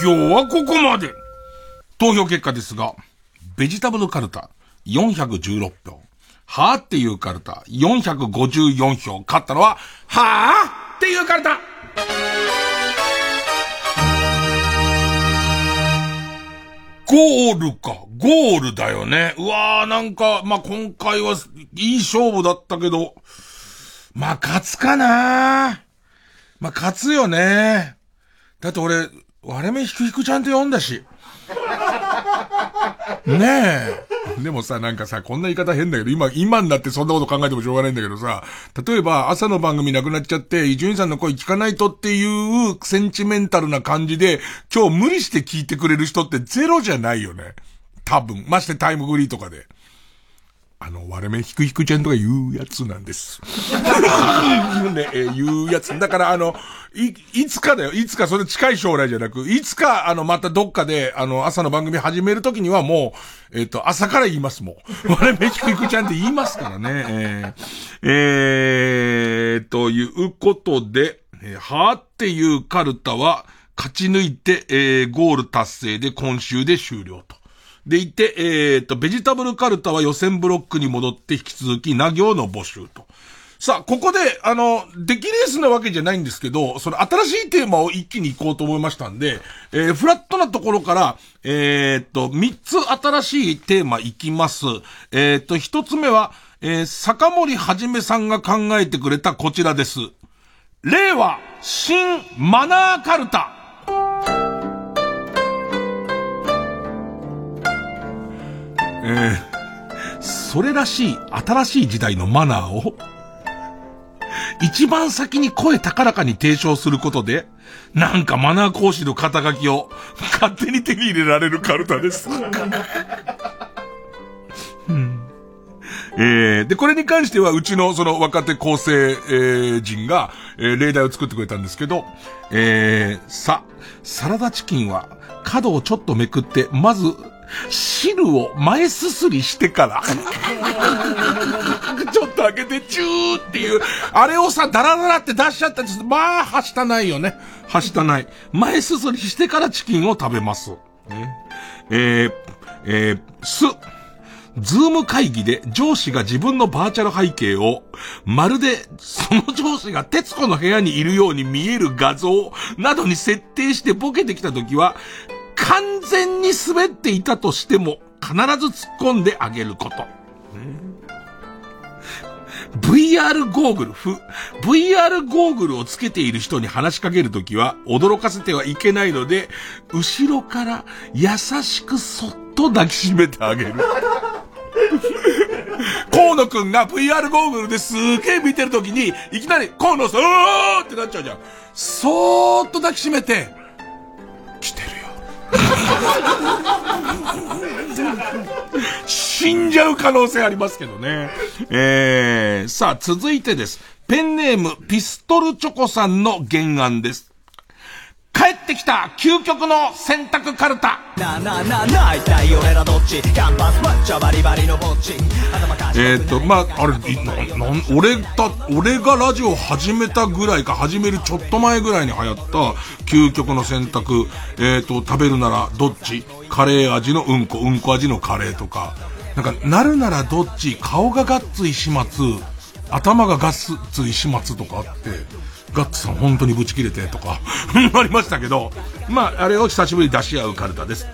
投票はここまで。投票結果ですが、ベジタブルカルタ416票。はぁっていうカルタ454票。勝ったのは、はぁっていうカルタゴールか。ゴールだよね。うわーなんか、まあ、今回はいい勝負だったけど、まあ、勝つかなまあ、勝つよね。だって俺、割れ目ひくひくちゃんと読んだし。ねえ。でもさ、なんかさ、こんな言い方変だけど、今、今になってそんなこと考えてもしょうがないんだけどさ、例えば朝の番組なくなっちゃって、伊集院さんの声聞かないとっていうセンチメンタルな感じで、今日無理して聞いてくれる人ってゼロじゃないよね。多分。ましてタイムフリーとかで。あの、割れ目ひくひくちゃんとか言うやつなんです。ね、えー言うやつ。だからあの、い、いつかだよ。いつか、それ近い将来じゃなく、いつか、あの、またどっかで、あの、朝の番組始めるときにはもう、えっ、と、朝から言いますもん。割れ目ひくひくちゃんって言いますからね。えー、えー、ということで、えーはーっていうカルタは、勝ち抜いて、えー、ゴール達成で今週で終了と。でいて、えっ、と、ベジタブルカルタは予選ブロックに戻って引き続き、な行の募集と。さあ、ここで、あの、出来レースなわけじゃないんですけど、その新しいテーマを一気に行こうと思いましたんで、えーフラットなところから、えーっと、三つ新しいテーマ行きます。えーっと、一つ目は、えー坂森はじめさんが考えてくれたこちらです。令和新マナーカルタ。えーそれらしい新しい時代のマナーを、一番先に声高らかに提唱することで、なんかマナー講師の肩書きを勝手に手に入れられるカルタです。うん。えーで、これに関しては、うちのその若手構成、えー人が、えー例題を作ってくれたんですけど、えーさ、サラダチキンは、角をちょっとめくって、まず、汁を前すすりしてから、ちょっと開けて、チューっていう、あれをさ、ダラダラって出しちゃったんです。まあ、はしたないよね。はしたない。前すすりしてからチキンを食べます。ねえー、えー、す。 Zoom 会議で上司が自分のバーチャル背景を、まるでその上司が徹子の部屋にいるように見える画像などに設定してボケてきたときは、完全に滑っていたとしても必ず突っ込んであげること。VR ゴーグル、ふ、VR ゴーグルをつけている人に話しかけるときは驚かせてはいけないので、後ろから優しくそっと抱きしめてあげる。河野くんが VR ゴーグルですげえ見てるときに、いきなり河野さん、うーってなっちゃうじゃん。そーっと抱きしめて、死んじゃう可能性ありますけどね。えー、さあ、続いてです。ペンネーム、ピストルチョコさんの原案です。帰ってきた究極の選択カルタ。なななな一体俺らどっち？キャンパスマッチョバリバリのぼっち。頭かえーっと、まあ、あれ、いな、なん、俺だ、俺がラジオ始めたぐらいか、始めるちょっと前ぐらいに流行った、究極の選択、えーっと、食べるならどっち？カレー味のうんこ、うんこ味のカレーとか、なんか、なるならどっち？顔がガッツ石松、頭がガッツ石松とかあって、ガッツさん本当にブチ切れてとか、ありましたけど、まあ、あれを久しぶり出し合うカルタです。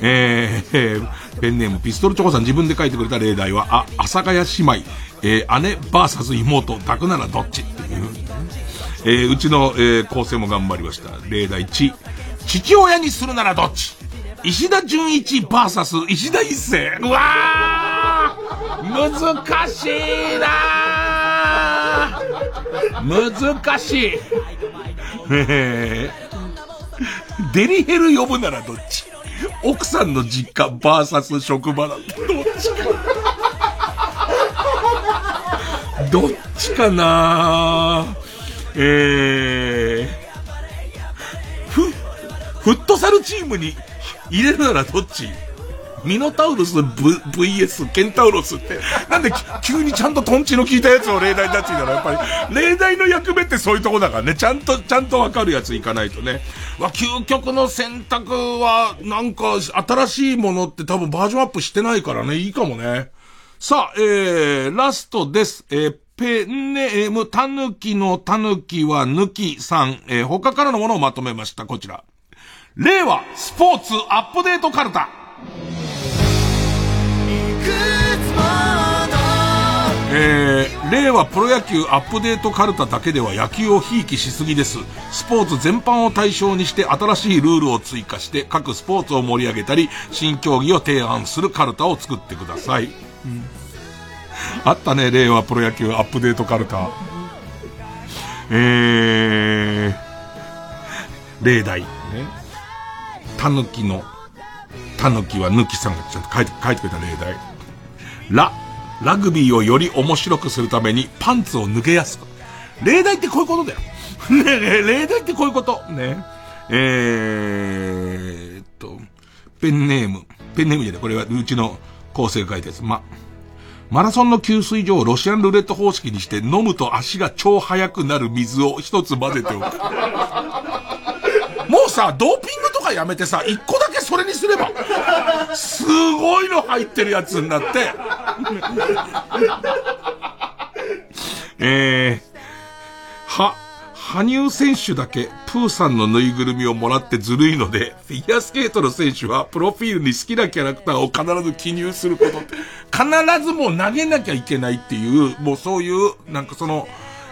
えーえーペンネームピストルチョコさん自分で書いてくれた例題は、あ、阿佐ヶ谷姉妹、えー姉バーサス妹、抱くならどっち？っていう。えーうちの、えー構成も頑張りました。例題1、父親にするならどっち？石田純一バーサス石田一世。うわー難しいなー難しい。デリヘル呼ぶならどっち？奥さんの実家バーサス職場だってどっち？か。どっちかな？えー、フ、フットサルチームに入れるならどっち？ミノタウルス VS ケンタウロスって、なんで急にちゃんとトンチの効いたやつを例題になっていたら、やっぱり、例題の役目ってそういうとこだからね、ちゃんと、ちゃんとわかるやついかないとね。わ、究極の選択は、なんか、新しいものって多分バージョンアップしてないからね、いいかもね。さあ、えー、ラストです。えー、ペンネーム、たぬきのたぬきはぬきさん、えー、他からのものをまとめました。こちら。令和スポーツアップデートカルタ。えー、令和プロ野球アップデートカルタだけでは野球をひいきしすぎです。スポーツ全般を対象にして新しいルールを追加して各スポーツを盛り上げたり、新競技を提案するカルタを作ってください。あったね、令和プロ野球アップデートカルタ。えー、例題。ね。たぬきの、たぬきはぬきさんがちゃんと書いて、書いてくれた例題。ラ、ラグビーをより面白くするためにパンツを脱げやすく。例題ってこういうことだよ。ね例題ってこういうこと。ね。えーっと、ペンネーム。ペンネームじゃない。これはうちの構成が書いたやつ。ま、マラソンの給水所をロシアンルーレット方式にして飲むと足が超速くなる水を一つ混ぜておく。もうさ、ドーピングとかやめてさ、一個だけそれにすれば、すごいの入ってるやつになって、えー、は、羽生選手だけプーさんのぬいぐるみをもらってずるいので、フィギュアスケートの選手はプロフィールに好きなキャラクターを必ず記入すること必ずもう投げなきゃいけないっていう、もうそういう、なんかその、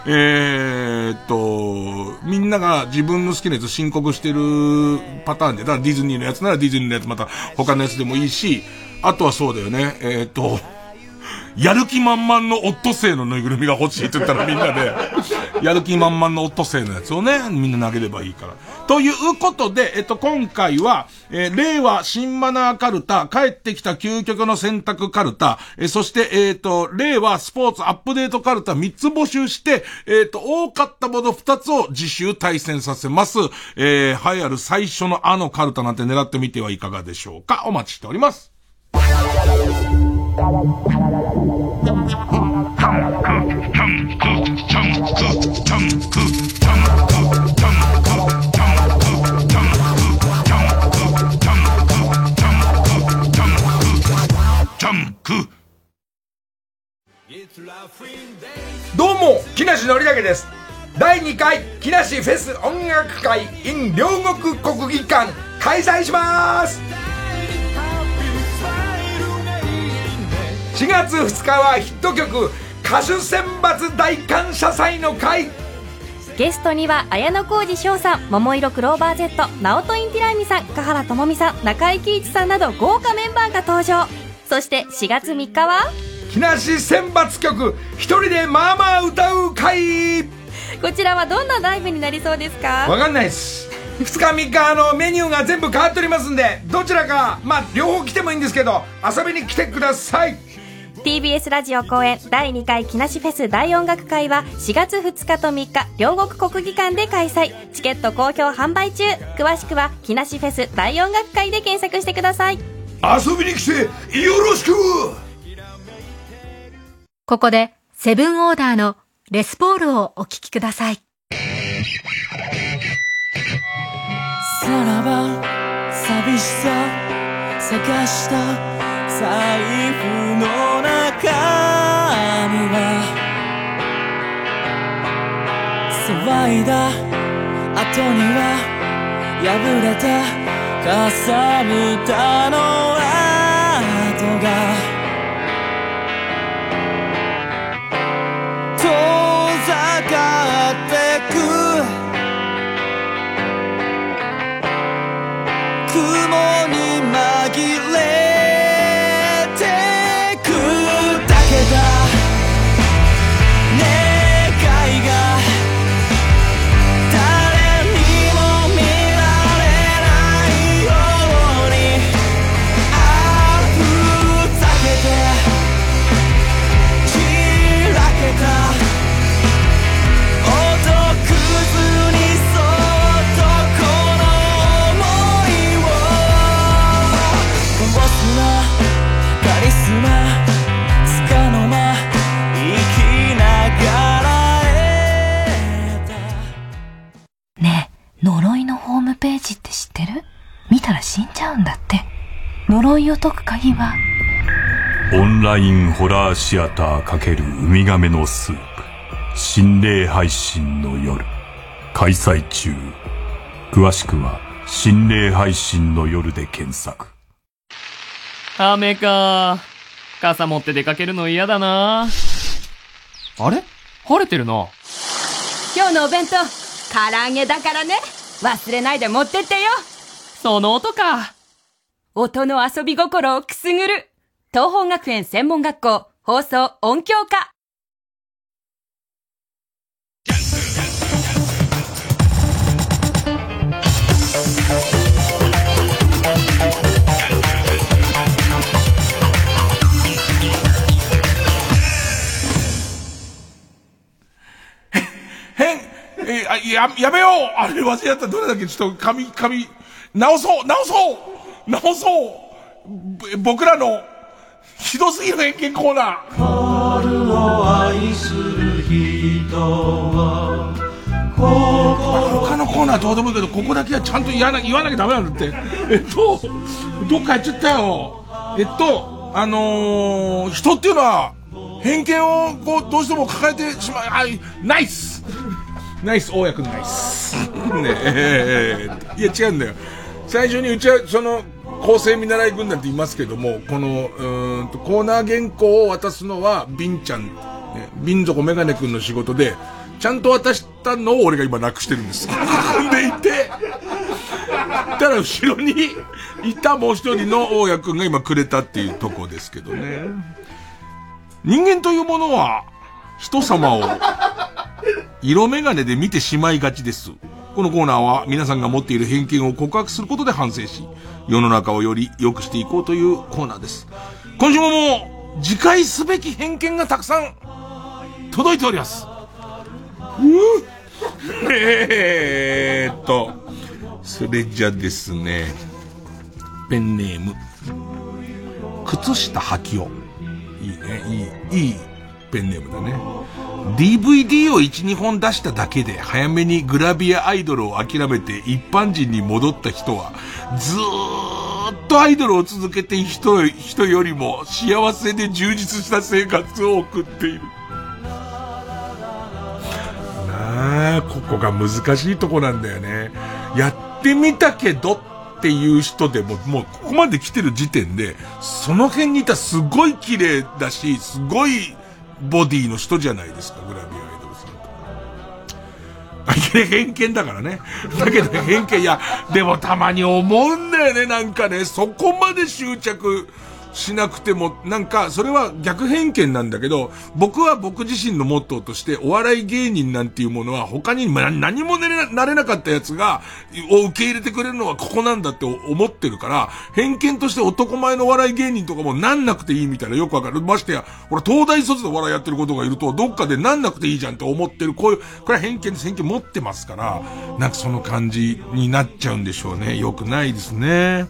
えーっと、みんなが自分の好きなやつ申告してるパターンで、だからディズニーのやつならディズニーのやつまた他のやつでもいいし、あとはそうだよね、えーっと、やる気満々のオットセイのぬいぐるみが欲しいって言ったらみんなで、やる気満々のオットセイのやつをね、みんな投げればいいから。ということで、えっと、今回は、えー令和新マナーカルタ、帰ってきた究極の選択カルタ、えーそして、えっと、令和スポーツアップデートカルタ3つ募集して、えっと、多かったもの2つを自習対戦させます。えー、栄えある最初のあのカルタなんて狙ってみてはいかがでしょうか。お待ちしております。どうも木梨憲武です。第2回木梨フェス音楽会 in 両国国技館開催します。4月2日はヒット曲歌手選抜大感謝祭の会。ゲストには綾小路翔さん桃色クローバー Z ナオトインティライミさん香原朋美さん中井貴一さんなど豪華メンバーが登場。そして4月3日は木梨選抜曲一人でまあまあ歌う会。こちらはどんなライブになりそうですか？わかんないです。2日3日あのメニューが全部変わっておりますんでどちらかまあ両方来てもいいんですけど遊びに来てください。TBS ラジオ公演第2回木梨フェス大音楽会は4月2日と3日両国国技館で開催。チケット好評販売中。詳しくは木梨フェス大音楽会で検索してください。遊びに来てよろしくここで、セブンオーダーのレスポールをお聴きください。さらば寂しさ探した財布の中身は騒いだ後には破れたかさぶたの跡が遠ざかってく。雲に紛れページって知ってる？見たら死んじゃうんだって。呪いを解く鍵は、オンラインホラーシアター×ウミガメのスープ心霊配信の夜開催中詳しくは心霊配信の夜で検索雨か。傘持って出かけるの嫌だな。あれ？晴れてるな。今日のお弁当唐揚げだからね忘れないで持ってってよ。その音か。音の遊び心をくすぐる。東邦学園専門学校放送音響科や、やめようあれ忘れちゃった。どれだっけ？ちょっと、紙、紙、直そう直そう直そうぼ僕らの、ひどすぎる偏見コーナー。春を愛する人は他のコーナーどうでもいいけど、ここだけはちゃんと言わな言わなきゃダメなんだって。えっと、どっか行っちゃったよ。えっと、あのー、人っていうのは、偏見をこう、どうしても抱えてしまう。はい、ナイスナイス、大家君ナイス。ねえ、いや違うんだよ。最初にうちは、その、構成見習い軍団って言いますけども、この、うーんと、コーナー原稿を渡すのは、ビンちゃん、ね、ビン底メガネ君の仕事で、ちゃんと渡したのを俺が今なくしてるんです。でいて、ただ後ろにいたもう一人の大家君が今くれたっていうとこですけどね。人間というものは、人様を、色眼鏡で見てしまいがちです。このコーナーは皆さんが持っている偏見を告白することで反省し、世の中をより良くしていこうというコーナーです。今週ももう、自戒すべき偏見がたくさん、届いております。うぅえーっと、それじゃですね、ペンネーム、靴下履きを。いいね、いい、いいペンネームだね。DVD を1、2本出しただけで早めにグラビアアイドルを諦めて一般人に戻った人は、ずーっとアイドルを続けている人人よりも幸せで充実した生活を送っている。なあ、ここが難しいとこなんだよね。やってみたけどっていう人でも、もうここまで来てる時点で、その辺にいたすごい綺麗だし、すごいボディの人じゃないですか、グラビアアイドルさんとか。あ、いや偏見だからね。だけど偏見、いや、でもたまに思うんだよね、なんかね、そこまで執着しなくても、なんか、それは逆偏見なんだけど、僕は僕自身のモットーとして、お笑い芸人なんていうものは他に何もなれななれなかったやつが、を受け入れてくれるのはここなんだって思ってるから、偏見として男前のお笑い芸人とかもなんなくていいみたいなよくわかる。ましてや、俺東大卒でお笑いやってることがいると、どっかでなんなくていいじゃんって思ってる、こういう、これは偏見で。偏見持ってますから、なんかその感じになっちゃうんでしょうね。よくないですね。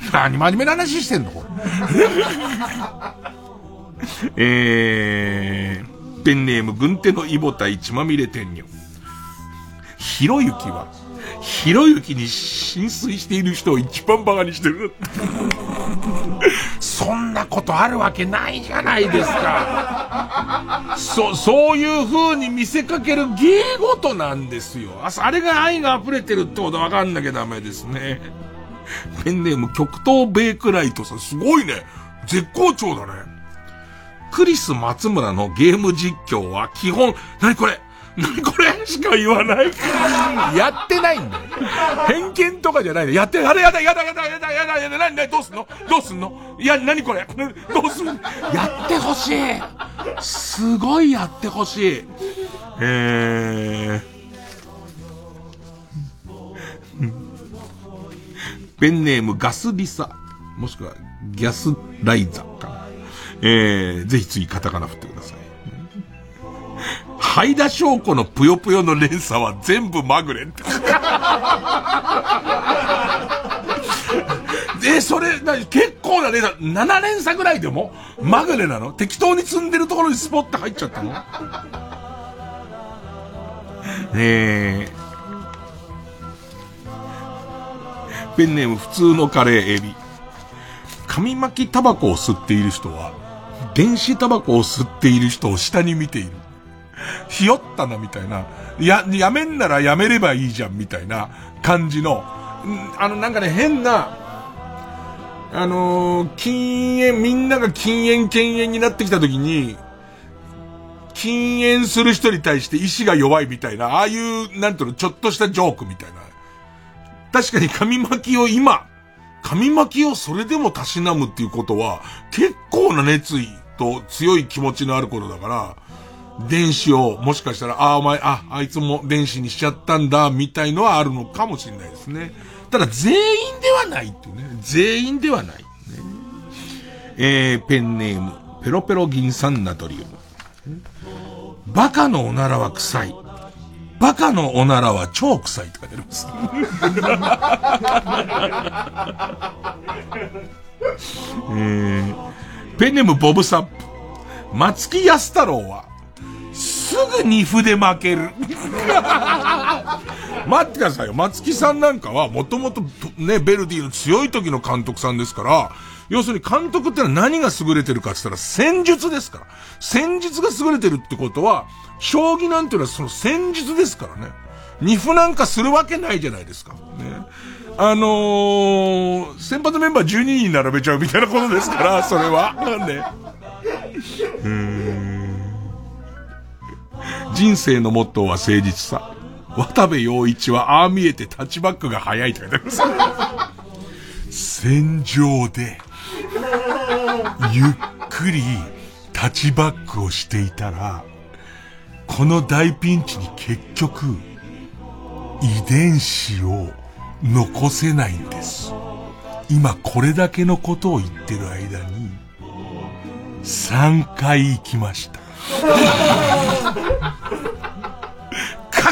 何真面目な話してんの？これ。えー、ペンネーム軍手のイボタイ血まみれ天女。ひろゆきは、ひろゆきに浸水している人を一番バカにしてる。そんなことあるわけないじゃないですか。そ、そういう風に見せかける芸事なんですよ。ああれが愛が溢れてるってことわかんなきゃダメですね。ペンネーム極東ベイクライトさん、すごいね。絶好調だね。クリス松村のゲーム実況は基本、なにこれ？何これ？しか言わない。やってないんだよ。偏見とかじゃないの。やって、あれやだ、やだ、やだ、やだ、やだ、やだ、なに、なに、どうすんのどうすんのいや、なにこれどうすんのやってほしい。すごいやってほしい。えー。ペンネームガスリサ。もしくは、ギャスライザか。えー、ぜひ次カタカナ振ってください。ハイダ証拠のぷよぷよの連鎖は全部まぐれって。え、それ、な結構な連鎖、7連鎖ぐらいでもまぐれなの？適当に積んでるところにスポッて入っちゃったの？えペンネーム普通のカレーエビ。紙巻きタバコを吸っている人は、電子タバコを吸っている人を下に見ている。ひよったな、みたいな。や、やめんならやめればいいじゃん、みたいな感じの、あの、なんかね、変な、あのー禁煙、みんなが禁煙、禁煙になってきた時に、禁煙する人に対して意志が弱いみたいな、ああいう、なんていうの、ちょっとしたジョークみたいな。確かに紙巻きを今、紙巻きをそれでもたしなむっていうことは、結構な熱意と強い気持ちのあることだから、電子を、もしかしたら、ああ、お前、あ、あいつも電子にしちゃったんだ、みたいのはあるのかもしれないですね。ただ、全員ではないっていうね。全員ではない。ね、えー、ペンネーム、ペロペロ銀酸ナトリウム。バカのおならは臭い。バカのおならは超臭いって書いてあります。えー、ペンネムボブサップ。松木安太郎は、すぐ二歩で負ける。待ってくださいよ。松木さんなんかは、もともとね、ベルディの強い時の監督さんですから、要するに監督ってのは何が優れてるかって言ったら戦術ですから。戦術が優れてるってことは、将棋なんていうのはその戦術ですからね。二歩なんかするわけないじゃないですか。ね。あのー、先発メンバー12人並べちゃうみたいなことですから、それは。なんで。うーん。人生のモットーは誠実さ。渡部陽一はああ見えてタッチバックが早いと書いてあります。戦場で、ゆっくりタッチバックをしていたら、この大ピンチに結局、遺伝子を残せないんです。今これだけのことを言ってる間に、3回行きました。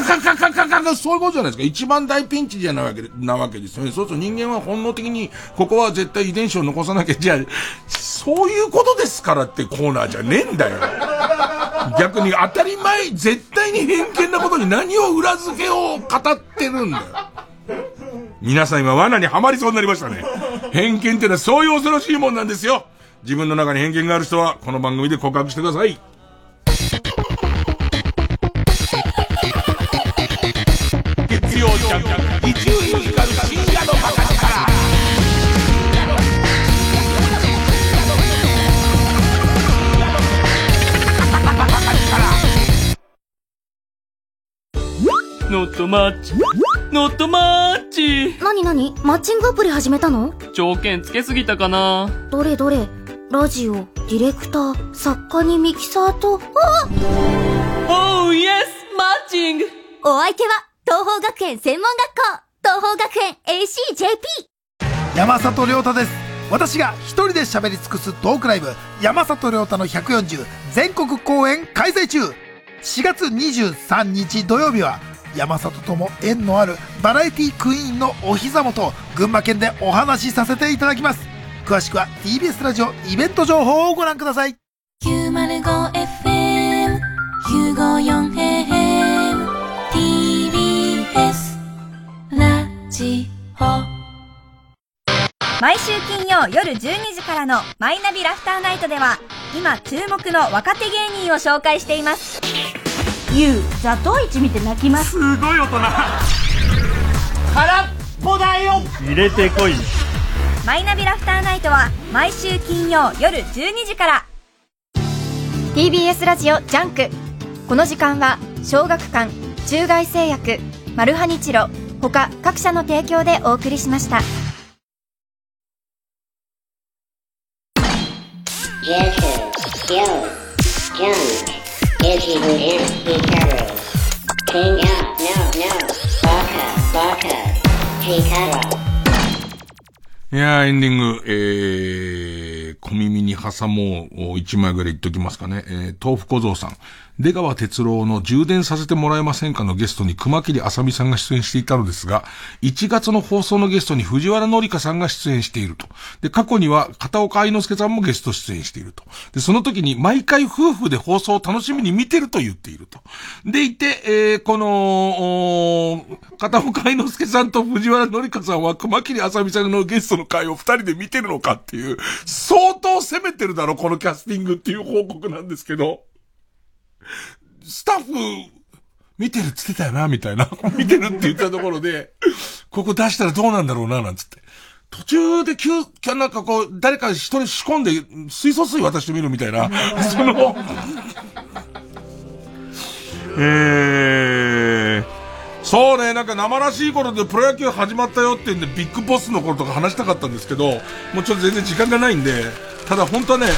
カカカカカカカそういうことじゃないですか。一番大ピンチじゃないわけでなわけですよね。そうすると人間は本能的に、ここは絶対遺伝子を残さなきゃ、じゃあ、そういうことですからってコーナーじゃねえんだよ。逆に当たり前、絶対に偏見なことに何を裏付けを語ってるんだよ。皆さん今罠にはまりそうになりましたね。偏見ってのはそういう恐ろしいもんなんですよ。自分の中に偏見がある人は、この番組で告白してください。一流ミュージカル深夜のバカ力。ノットマッチ。ノットマッチ。なになにマッチングアプリ始めたの？条件つけすぎたかな？どれどれ？ラジオ、ディレクター、作家にミキサーと、あおーイエスマッチング。お相手は、東方学園専門学校東方学園 ACJP 山里亮太です。私が一人で喋り尽くすトークライブ。山里亮太の140全国公演開催中。4月23日土曜日は山里とも縁のあるバラエティクイーンのお膝元群馬県でお話しさせていただきます。詳しくは TBS ラジオイベント情報をご覧ください。905FM 毎週金曜夜12時からのマイナビラフターナイトでは今注目の若手芸人を紹介しています。ゆう、ザトウイチ見て泣きます。すごい大人。空っぽだよ。入れてこいマイナビ Laughter Night は毎週金曜夜12時から。TBS ラジオ JUNK。この時間は小学館中外製薬マルハニチロ他各社の提供でお送りしましたいやー、エンディング、えー、小耳に挟もう一枚ぐらい言っときますかね。えー、豆腐小僧さん。出川哲郎の充電させてもらえませんかのゲストに熊切あさみさんが出演していたのですが、1月の放送のゲストに藤原紀香さんが出演していると。で、過去には片岡愛之助さんもゲスト出演していると。で、その時に毎回夫婦で放送を楽しみに見てると言っていると。でいて、えー、この、片岡愛之助さんと藤原紀香さんは熊切あさみさんのゲストの回を二人で見てるのかっていう、相当攻めてるだろ、このキャスティングっていう報告なんですけど、スタッフ、見てるって言ってたよな、みたいな。見てるって言ったところで、ここ出したらどうなんだろうな、なんつって。途中で急、なんかこう、誰か一人仕込んで、水素水渡してみるみたいな、その、えー、そうね、なんか生らしい頃でプロ野球始まったよって言うんで、ビッグボスの頃とか話したかったんですけど、もうちょっと全然時間がないんで、ただ本当はね、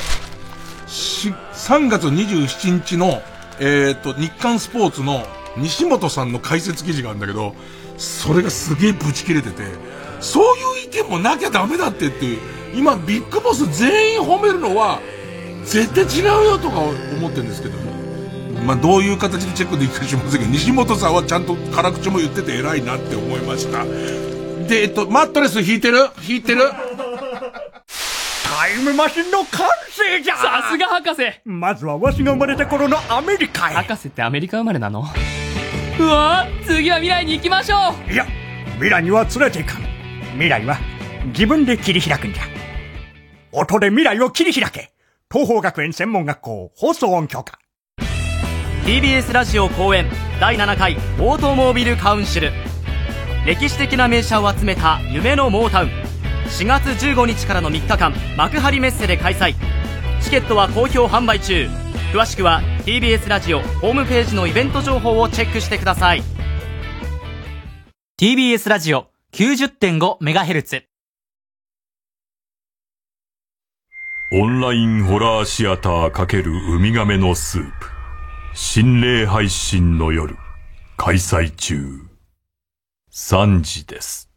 し、3月27日の、えっ、と、日刊スポーツの西本さんの解説記事があるんだけど、それがすげえブチ切れてて、そういう意見もなきゃダメだってっていう、今ビッグボス全員褒めるのは、絶対違うよとか思ってるんですけど。まあ、どういう形でチェックできるかしませんけど、西本さんはちゃんと辛口も言ってて偉いなって思いました。で、えっと、マットレス引いてる？引いてる？タイムマシンの完成じゃ。さすが博士。まずはわしが生まれた頃のアメリカへ。博士ってアメリカ生まれなの？うわ次は未来に行きましょう。いや未来には連れていかん。未来は自分で切り開くんじゃ。音で未来を切り開け。東方学園専門学校放送音響科。TBS ラジオ公演第7回オートモービルカウンシル。歴史的な名車を集めた夢のモータウン4月15日からの3日間幕張メッセで開催チケットは好評販売中詳しくは TBS ラジオホームページのイベント情報をチェックしてください TBS ラジオ 90.5MHz オンラインホラーシアター×ウミガメのスープ。心霊配信の夜。開催中。3時です。